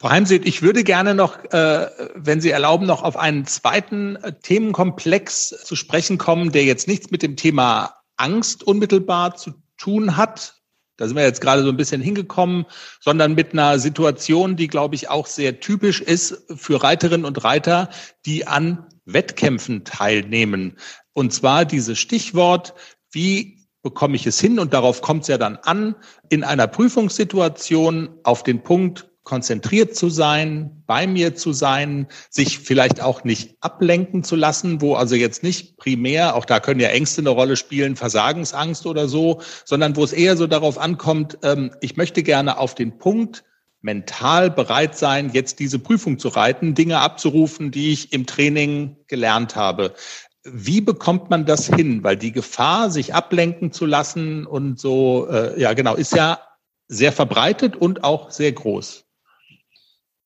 Frau Heimseth, ich würde gerne noch, äh, wenn Sie erlauben, noch auf einen zweiten äh, Themenkomplex zu sprechen kommen, der jetzt nichts mit dem Thema Angst unmittelbar zu tun hat. Da sind wir jetzt gerade so ein bisschen hingekommen, sondern mit einer Situation, die, glaube ich, auch sehr typisch ist für Reiterinnen und Reiter, die an Wettkämpfen teilnehmen. Und zwar dieses Stichwort, wie bekomme ich es hin? Und darauf kommt es ja dann an, in einer Prüfungssituation auf den Punkt, konzentriert zu sein, bei mir zu sein, sich vielleicht auch nicht ablenken zu lassen, wo also jetzt nicht primär, auch da können ja Ängste eine Rolle spielen, Versagensangst oder so, sondern wo es eher so darauf ankommt, ähm, ich möchte gerne auf den Punkt mental bereit sein, jetzt diese Prüfung zu reiten, Dinge abzurufen, die ich im Training gelernt habe. Wie bekommt man das hin? Weil die Gefahr, sich ablenken zu lassen und so, äh, ja genau, ist ja sehr verbreitet und auch sehr groß.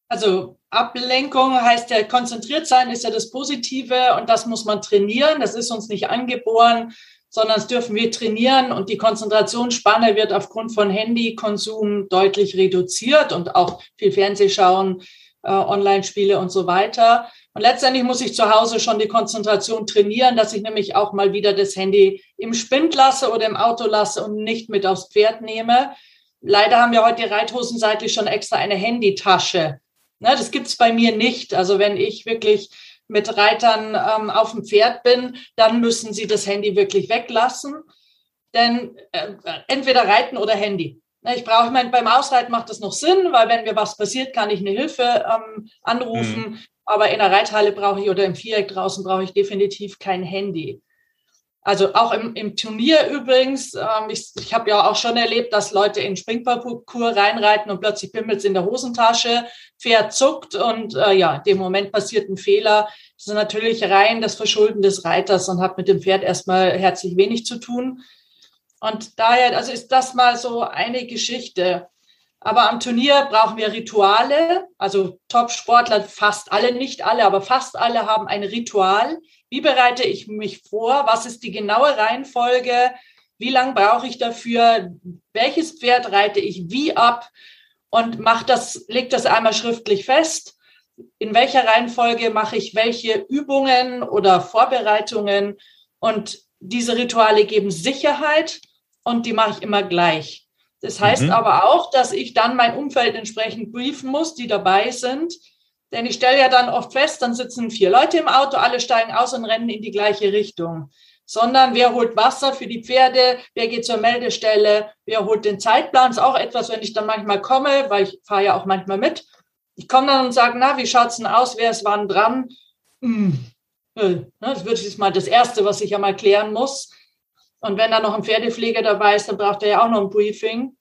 Also Ablenkung heißt ja, konzentriert sein ist ja das Positive und das muss man trainieren. Das ist uns nicht angeboren, sondern das dürfen wir trainieren und die Konzentrationsspanne wird aufgrund von Handykonsum deutlich reduziert und auch viel Fernsehschauen, äh, Online-Spiele und so weiter. Und letztendlich muss ich zu Hause schon die Konzentration trainieren, dass ich nämlich auch mal wieder das Handy im Spind lasse oder im Auto lasse und nicht mit aufs Pferd nehme. Leider haben wir heute die Reithosen seitlich schon extra eine Handytasche Ne, das gibt's bei mir nicht. Also wenn ich wirklich mit Reitern ähm, auf dem Pferd bin, dann müssen sie das Handy wirklich weglassen. Denn äh, entweder Reiten oder Handy. Ne, ich brauche, ich meine, beim Ausreiten macht das noch Sinn, weil wenn mir was passiert, kann ich eine Hilfe ähm, anrufen. Mhm. Aber in der Reithalle brauche ich oder im Viereck draußen brauche ich definitiv kein Handy. Also auch im, im Turnier übrigens, ähm, ich, ich habe ja auch schon erlebt, dass Leute in Springparcours reinreiten und plötzlich bimmelt in der Hosentasche, Pferd zuckt und äh, ja, dem Moment passiert ein Fehler. Das ist natürlich rein das Verschulden des Reiters und hat mit dem Pferd erstmal herzlich wenig zu tun. Und daher, also ist das mal so eine Geschichte. Aber am Turnier brauchen wir Rituale. Also Top-Sportler, fast alle, nicht alle, aber fast alle haben ein Ritual. Wie bereite ich mich vor? Was ist die genaue Reihenfolge? Wie lange brauche ich dafür? Welches Pferd reite ich wie ab? Und mach das, leg das einmal schriftlich fest. In welcher Reihenfolge mache ich welche Übungen oder Vorbereitungen? Und diese Rituale geben Sicherheit und die mache ich immer gleich. Das heißt mhm. aber auch, dass ich dann mein Umfeld entsprechend briefen muss, die dabei sind. Denn ich stelle ja dann oft fest, dann sitzen vier Leute im Auto, alle steigen aus und rennen in die gleiche Richtung. Sondern wer holt Wasser für die Pferde, wer geht zur Meldestelle, wer holt den Zeitplan. Ist auch etwas, wenn ich dann manchmal komme, weil ich fahre ja auch manchmal mit. Ich komme dann und sage, na, wie schaut's denn aus? Wer ist wann dran? Hm. Ne, das wird jetzt mal das Erste, was ich ja mal klären muss. Und wenn da noch ein Pferdepfleger dabei ist, dann braucht er ja auch noch ein Briefing.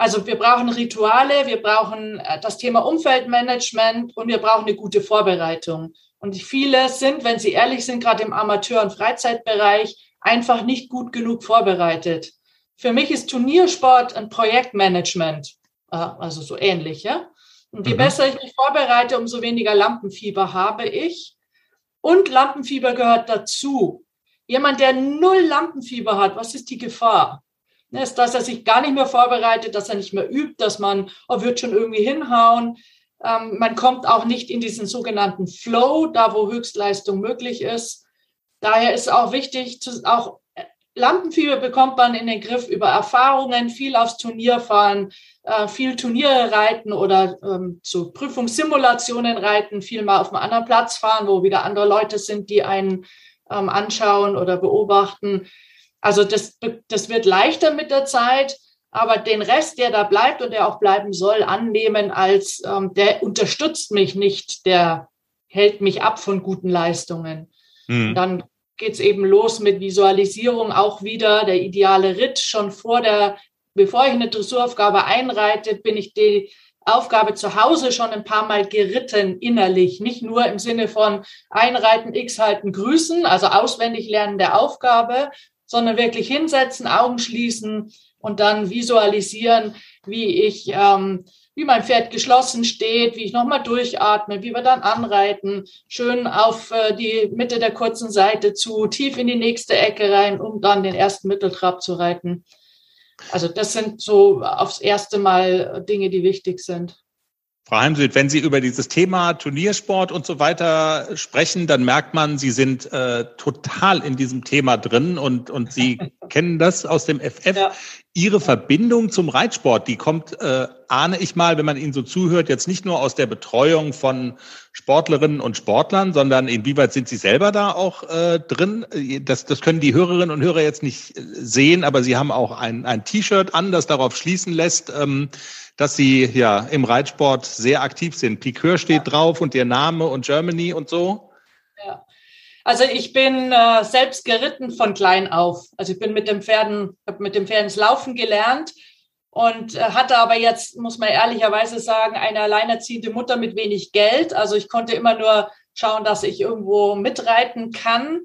Also wir brauchen Rituale, wir brauchen äh, das Thema Umfeldmanagement und wir brauchen eine gute Vorbereitung. Und viele sind, wenn sie ehrlich sind, gerade im Amateur- und Freizeitbereich, einfach nicht gut genug vorbereitet. Für mich ist Turniersport ein Projektmanagement, äh, also so ähnlich, ja. Und je mhm. besser ich mich vorbereite, umso weniger Lampenfieber habe ich. Und Lampenfieber gehört dazu. Jemand, der null Lampenfieber hat, was ist die Gefahr? Ist, dass er sich gar nicht mehr vorbereitet, dass er nicht mehr übt, dass man, oh, wird schon irgendwie hinhauen. Ähm, man kommt auch nicht in diesen sogenannten Flow, da wo Höchstleistung möglich ist. Daher ist auch wichtig, zu, auch Lampenfieber bekommt man in den Griff über Erfahrungen, viel aufs Turnier fahren, äh, viel Turniere reiten oder ähm, zu Prüfungssimulationen reiten, viel mal auf einem anderen Platz fahren, wo wieder andere Leute sind, die einen ähm, anschauen oder beobachten. Also das, das wird leichter mit der Zeit, aber den Rest, der da bleibt und der auch bleiben soll, annehmen als ähm, der unterstützt mich nicht, der hält mich ab von guten Leistungen. Mhm. Dann geht es eben los mit Visualisierung, auch wieder der ideale Ritt. Schon vor der, bevor ich eine Dressuraufgabe einreite, bin ich die Aufgabe zu Hause schon ein paar Mal geritten innerlich, nicht nur im Sinne von einreiten, x halten, grüßen, also auswendig lernen der Aufgabe, sondern wirklich hinsetzen, Augen schließen und dann visualisieren, wie ich, ähm, wie mein Pferd geschlossen steht, wie ich nochmal durchatme, wie wir dann anreiten, schön auf äh, die Mitte der kurzen Seite zu, tief in die nächste Ecke rein, um dann den ersten Mitteltrab zu reiten. Also das sind so aufs erste Mal Dinge, die wichtig sind. Frau Heimsüd, wenn Sie über dieses Thema Turniersport und so weiter sprechen, dann merkt man, Sie sind äh, total in diesem Thema drin und, und Sie kennen das aus dem FF. Ja. Ihre Verbindung zum Reitsport, die kommt, äh, ahne ich mal, wenn man Ihnen so zuhört, jetzt nicht nur aus der Betreuung von Sportlerinnen und Sportlern, sondern inwieweit sind Sie selber da auch äh, drin? Das, das können die Hörerinnen und Hörer jetzt nicht sehen, aber Sie haben auch ein, ein T-Shirt an, das darauf schließen lässt, ähm, dass Sie ja im Reitsport sehr aktiv sind. Piqueur steht ja. drauf und Ihr Name und Germany und so. Also ich bin äh, selbst geritten von klein auf. Also ich bin mit dem Pferden, habe mit dem Pferden das Laufen gelernt und äh, hatte aber jetzt, muss man ehrlicherweise sagen, eine alleinerziehende Mutter mit wenig Geld. Also ich konnte immer nur schauen, dass ich irgendwo mitreiten kann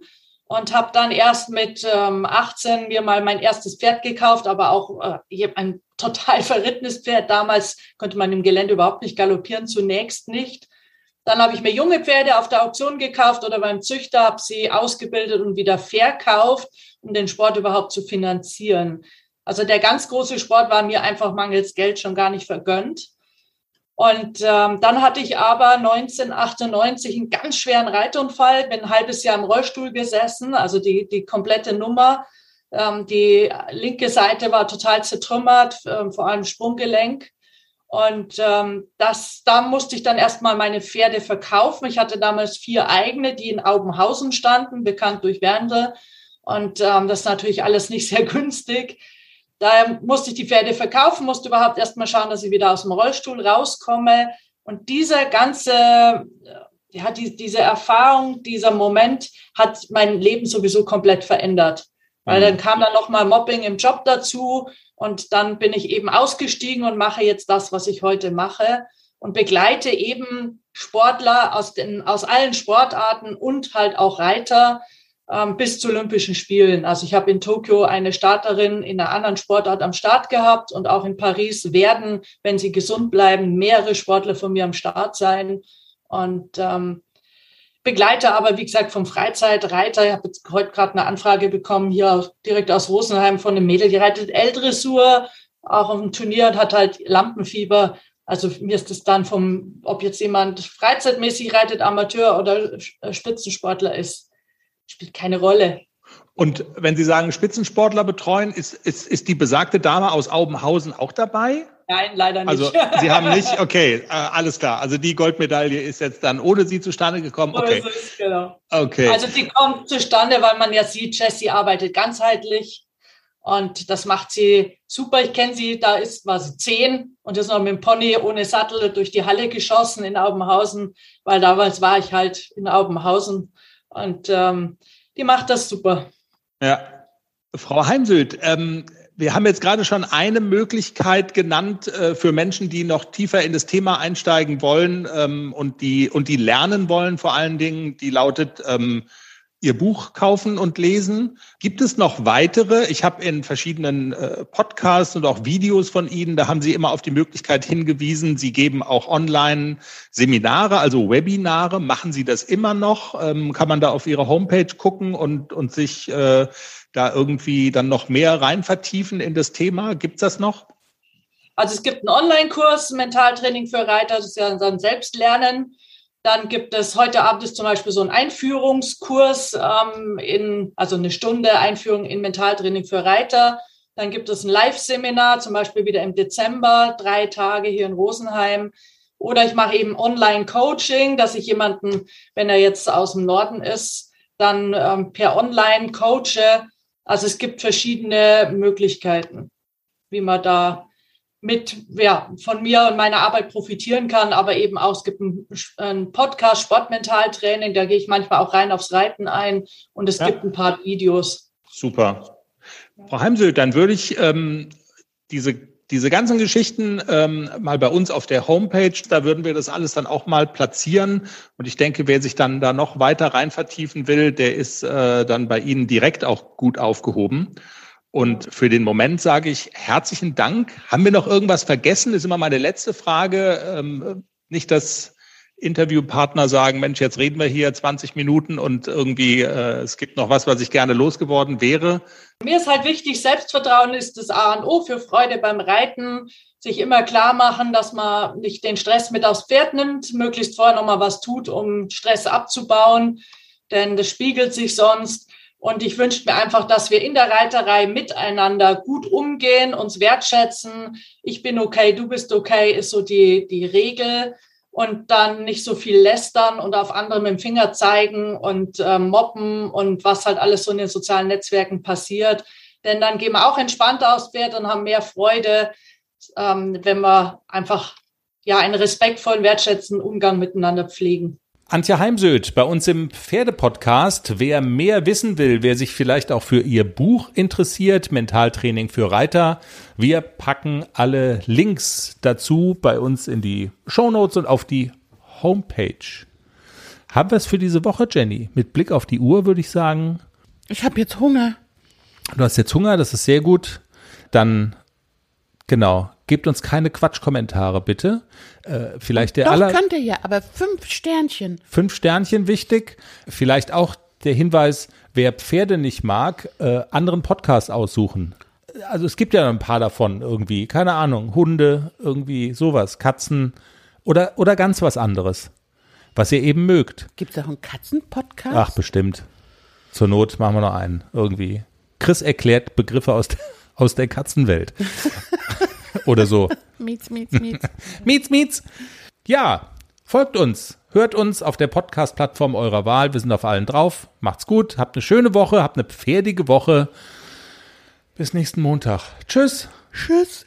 und habe dann erst mit ähm, 18 mir mal mein erstes Pferd gekauft, aber auch äh, ein total verrittenes Pferd. Damals konnte man im Gelände überhaupt nicht galoppieren, zunächst nicht. Dann habe ich mir junge Pferde auf der Auktion gekauft oder beim Züchter, habe sie ausgebildet und wieder verkauft, um den Sport überhaupt zu finanzieren. Also der ganz große Sport war mir einfach mangels Geld schon gar nicht vergönnt. Und ähm, dann hatte ich aber 1998 einen ganz schweren Reitunfall, bin ein halbes Jahr im Rollstuhl gesessen, also die, die komplette Nummer. Ähm, die linke Seite war total zertrümmert, ähm, vor allem Sprunggelenk. Und ähm, das, da musste ich dann erstmal meine Pferde verkaufen. Ich hatte damals vier eigene, die in Aubenhausen standen, bekannt durch Werndl. Und ähm, das ist natürlich alles nicht sehr günstig. Daher musste ich die Pferde verkaufen, musste überhaupt erstmal schauen, dass ich wieder aus dem Rollstuhl rauskomme. Und dieser ganze, ja, die, diese Erfahrung, dieser Moment hat mein Leben sowieso komplett verändert. Weil dann kam dann nochmal Mobbing im Job dazu und dann bin ich eben ausgestiegen und mache jetzt das, was ich heute mache und begleite eben Sportler aus, den, aus allen Sportarten und halt auch Reiter ähm, bis zu Olympischen Spielen. Also ich habe in Tokio eine Starterin in einer anderen Sportart am Start gehabt und auch in Paris werden, wenn sie gesund bleiben, mehrere Sportler von mir am Start sein. Und ähm, begleite aber, wie gesagt, vom Freizeitreiter. Ich habe jetzt heute gerade eine Anfrage bekommen, hier direkt aus Rosenheim von einem Mädel, die reitet L-Dressur, auch auf dem Turnier und hat halt Lampenfieber. Also mir ist es dann vom, ob jetzt jemand freizeitmäßig reitet, Amateur oder Spitzensportler ist, spielt keine Rolle. Und wenn Sie sagen Spitzensportler betreuen, ist, ist, ist die besagte Dame aus Aubenhausen auch dabei? Nein, leider nicht. Also Sie haben nicht, okay, äh, alles klar. Also die Goldmedaille ist jetzt dann ohne Sie zustande gekommen. Okay. So ist, genau. Okay. Also die kommt zustande, weil man ja sieht, Jessie arbeitet ganzheitlich und das macht sie super. Ich kenne sie, da ist war sie zehn und ist noch mit dem Pony ohne Sattel durch die Halle geschossen in Aubenhausen, weil damals war ich halt in Aubenhausen und ähm, die macht das super. Ja. Frau Heimsöth, ähm, wir haben jetzt gerade schon eine Möglichkeit genannt äh, für Menschen, die noch tiefer in das Thema einsteigen wollen ähm, und die und die lernen wollen vor allen Dingen. Die lautet ähm, ihr Buch kaufen und lesen. Gibt es noch weitere? Ich habe in verschiedenen äh, Podcasts und auch Videos von Ihnen, da haben Sie immer auf die Möglichkeit hingewiesen. Sie geben auch online Seminare, also Webinare. Machen Sie das immer noch? Ähm, kann man da auf Ihre Homepage gucken und und sich äh, da irgendwie dann noch mehr rein vertiefen in das Thema? Gibt es das noch? Also es gibt einen Online-Kurs, Mentaltraining für Reiter, das ist ja dann Selbstlernen. Dann gibt es heute Abend ist zum Beispiel so ein Einführungskurs ähm, in, also eine Stunde Einführung in Mentaltraining für Reiter. Dann gibt es ein Live-Seminar, zum Beispiel wieder im Dezember, drei Tage hier in Rosenheim. Oder ich mache eben Online-Coaching, dass ich jemanden, wenn er jetzt aus dem Norden ist, dann ähm, per Online coache also es gibt verschiedene Möglichkeiten, wie man da mit ja, von mir und meiner Arbeit profitieren kann, aber eben auch, es gibt einen, einen Podcast, Sportmentaltraining, da gehe ich manchmal auch rein aufs Reiten ein und es ja. gibt ein paar Videos. Super. Frau Heimsöld, dann würde ich ähm, diese diese ganzen Geschichten ähm, mal bei uns auf der Homepage, da würden wir das alles dann auch mal platzieren. Und ich denke, wer sich dann da noch weiter rein vertiefen will, der ist äh, dann bei Ihnen direkt auch gut aufgehoben. Und für den Moment sage ich herzlichen Dank. Haben wir noch irgendwas vergessen? Das ist immer meine letzte Frage. Ähm, nicht, dass Interviewpartner sagen, Mensch, jetzt reden wir hier 20 Minuten und irgendwie äh, es gibt noch was, was ich gerne losgeworden wäre. Mir ist halt wichtig, Selbstvertrauen ist das A und O für Freude beim Reiten. Sich immer klar machen, dass man nicht den Stress mit aufs Pferd nimmt, möglichst vorher nochmal was tut, um Stress abzubauen, denn das spiegelt sich sonst. Und ich wünsche mir einfach, dass wir in der Reiterei miteinander gut umgehen, uns wertschätzen. Ich bin okay, du bist okay, ist so die, die Regel und dann nicht so viel lästern und auf andere mit dem Finger zeigen und äh, mobben und was halt alles so in den sozialen Netzwerken passiert. Denn dann gehen wir auch entspannter aufs Pferd und haben mehr Freude, ähm, wenn wir einfach ja einen respektvollen, wertschätzenden Umgang miteinander pflegen. Antje Heimsöth bei uns im Pferdepodcast. Wer mehr wissen will, wer sich vielleicht auch für ihr Buch interessiert, Mentaltraining für Reiter, wir packen alle Links dazu bei uns in die Shownotes und auf die Homepage. Haben wir es für diese Woche, Jenny? Mit Blick auf die Uhr würde ich sagen. Ich habe jetzt Hunger. Du hast jetzt Hunger, das ist sehr gut. Dann Genau. Gebt uns keine Quatschkommentare, bitte. Äh, vielleicht der Doch, aller. könnt ihr ja, aber fünf Sternchen. Fünf Sternchen wichtig. Vielleicht auch der Hinweis, wer Pferde nicht mag, äh, anderen Podcast aussuchen. Also es gibt ja ein paar davon irgendwie. Keine Ahnung. Hunde, irgendwie sowas. Katzen oder, oder ganz was anderes. Was ihr eben mögt. Gibt es auch einen Katzenpodcast? Ach, bestimmt. Zur Not machen wir noch einen. Irgendwie. Chris erklärt Begriffe aus der, aus der Katzenwelt. oder so. Mietz, mietz, mietz. Mietz, mietz. Ja, folgt uns. Hört uns auf der Podcast-Plattform eurer Wahl. Wir sind auf allen drauf. Macht's gut. Habt eine schöne Woche. Habt eine pferdige Woche. Bis nächsten Montag. Tschüss. Tschüss.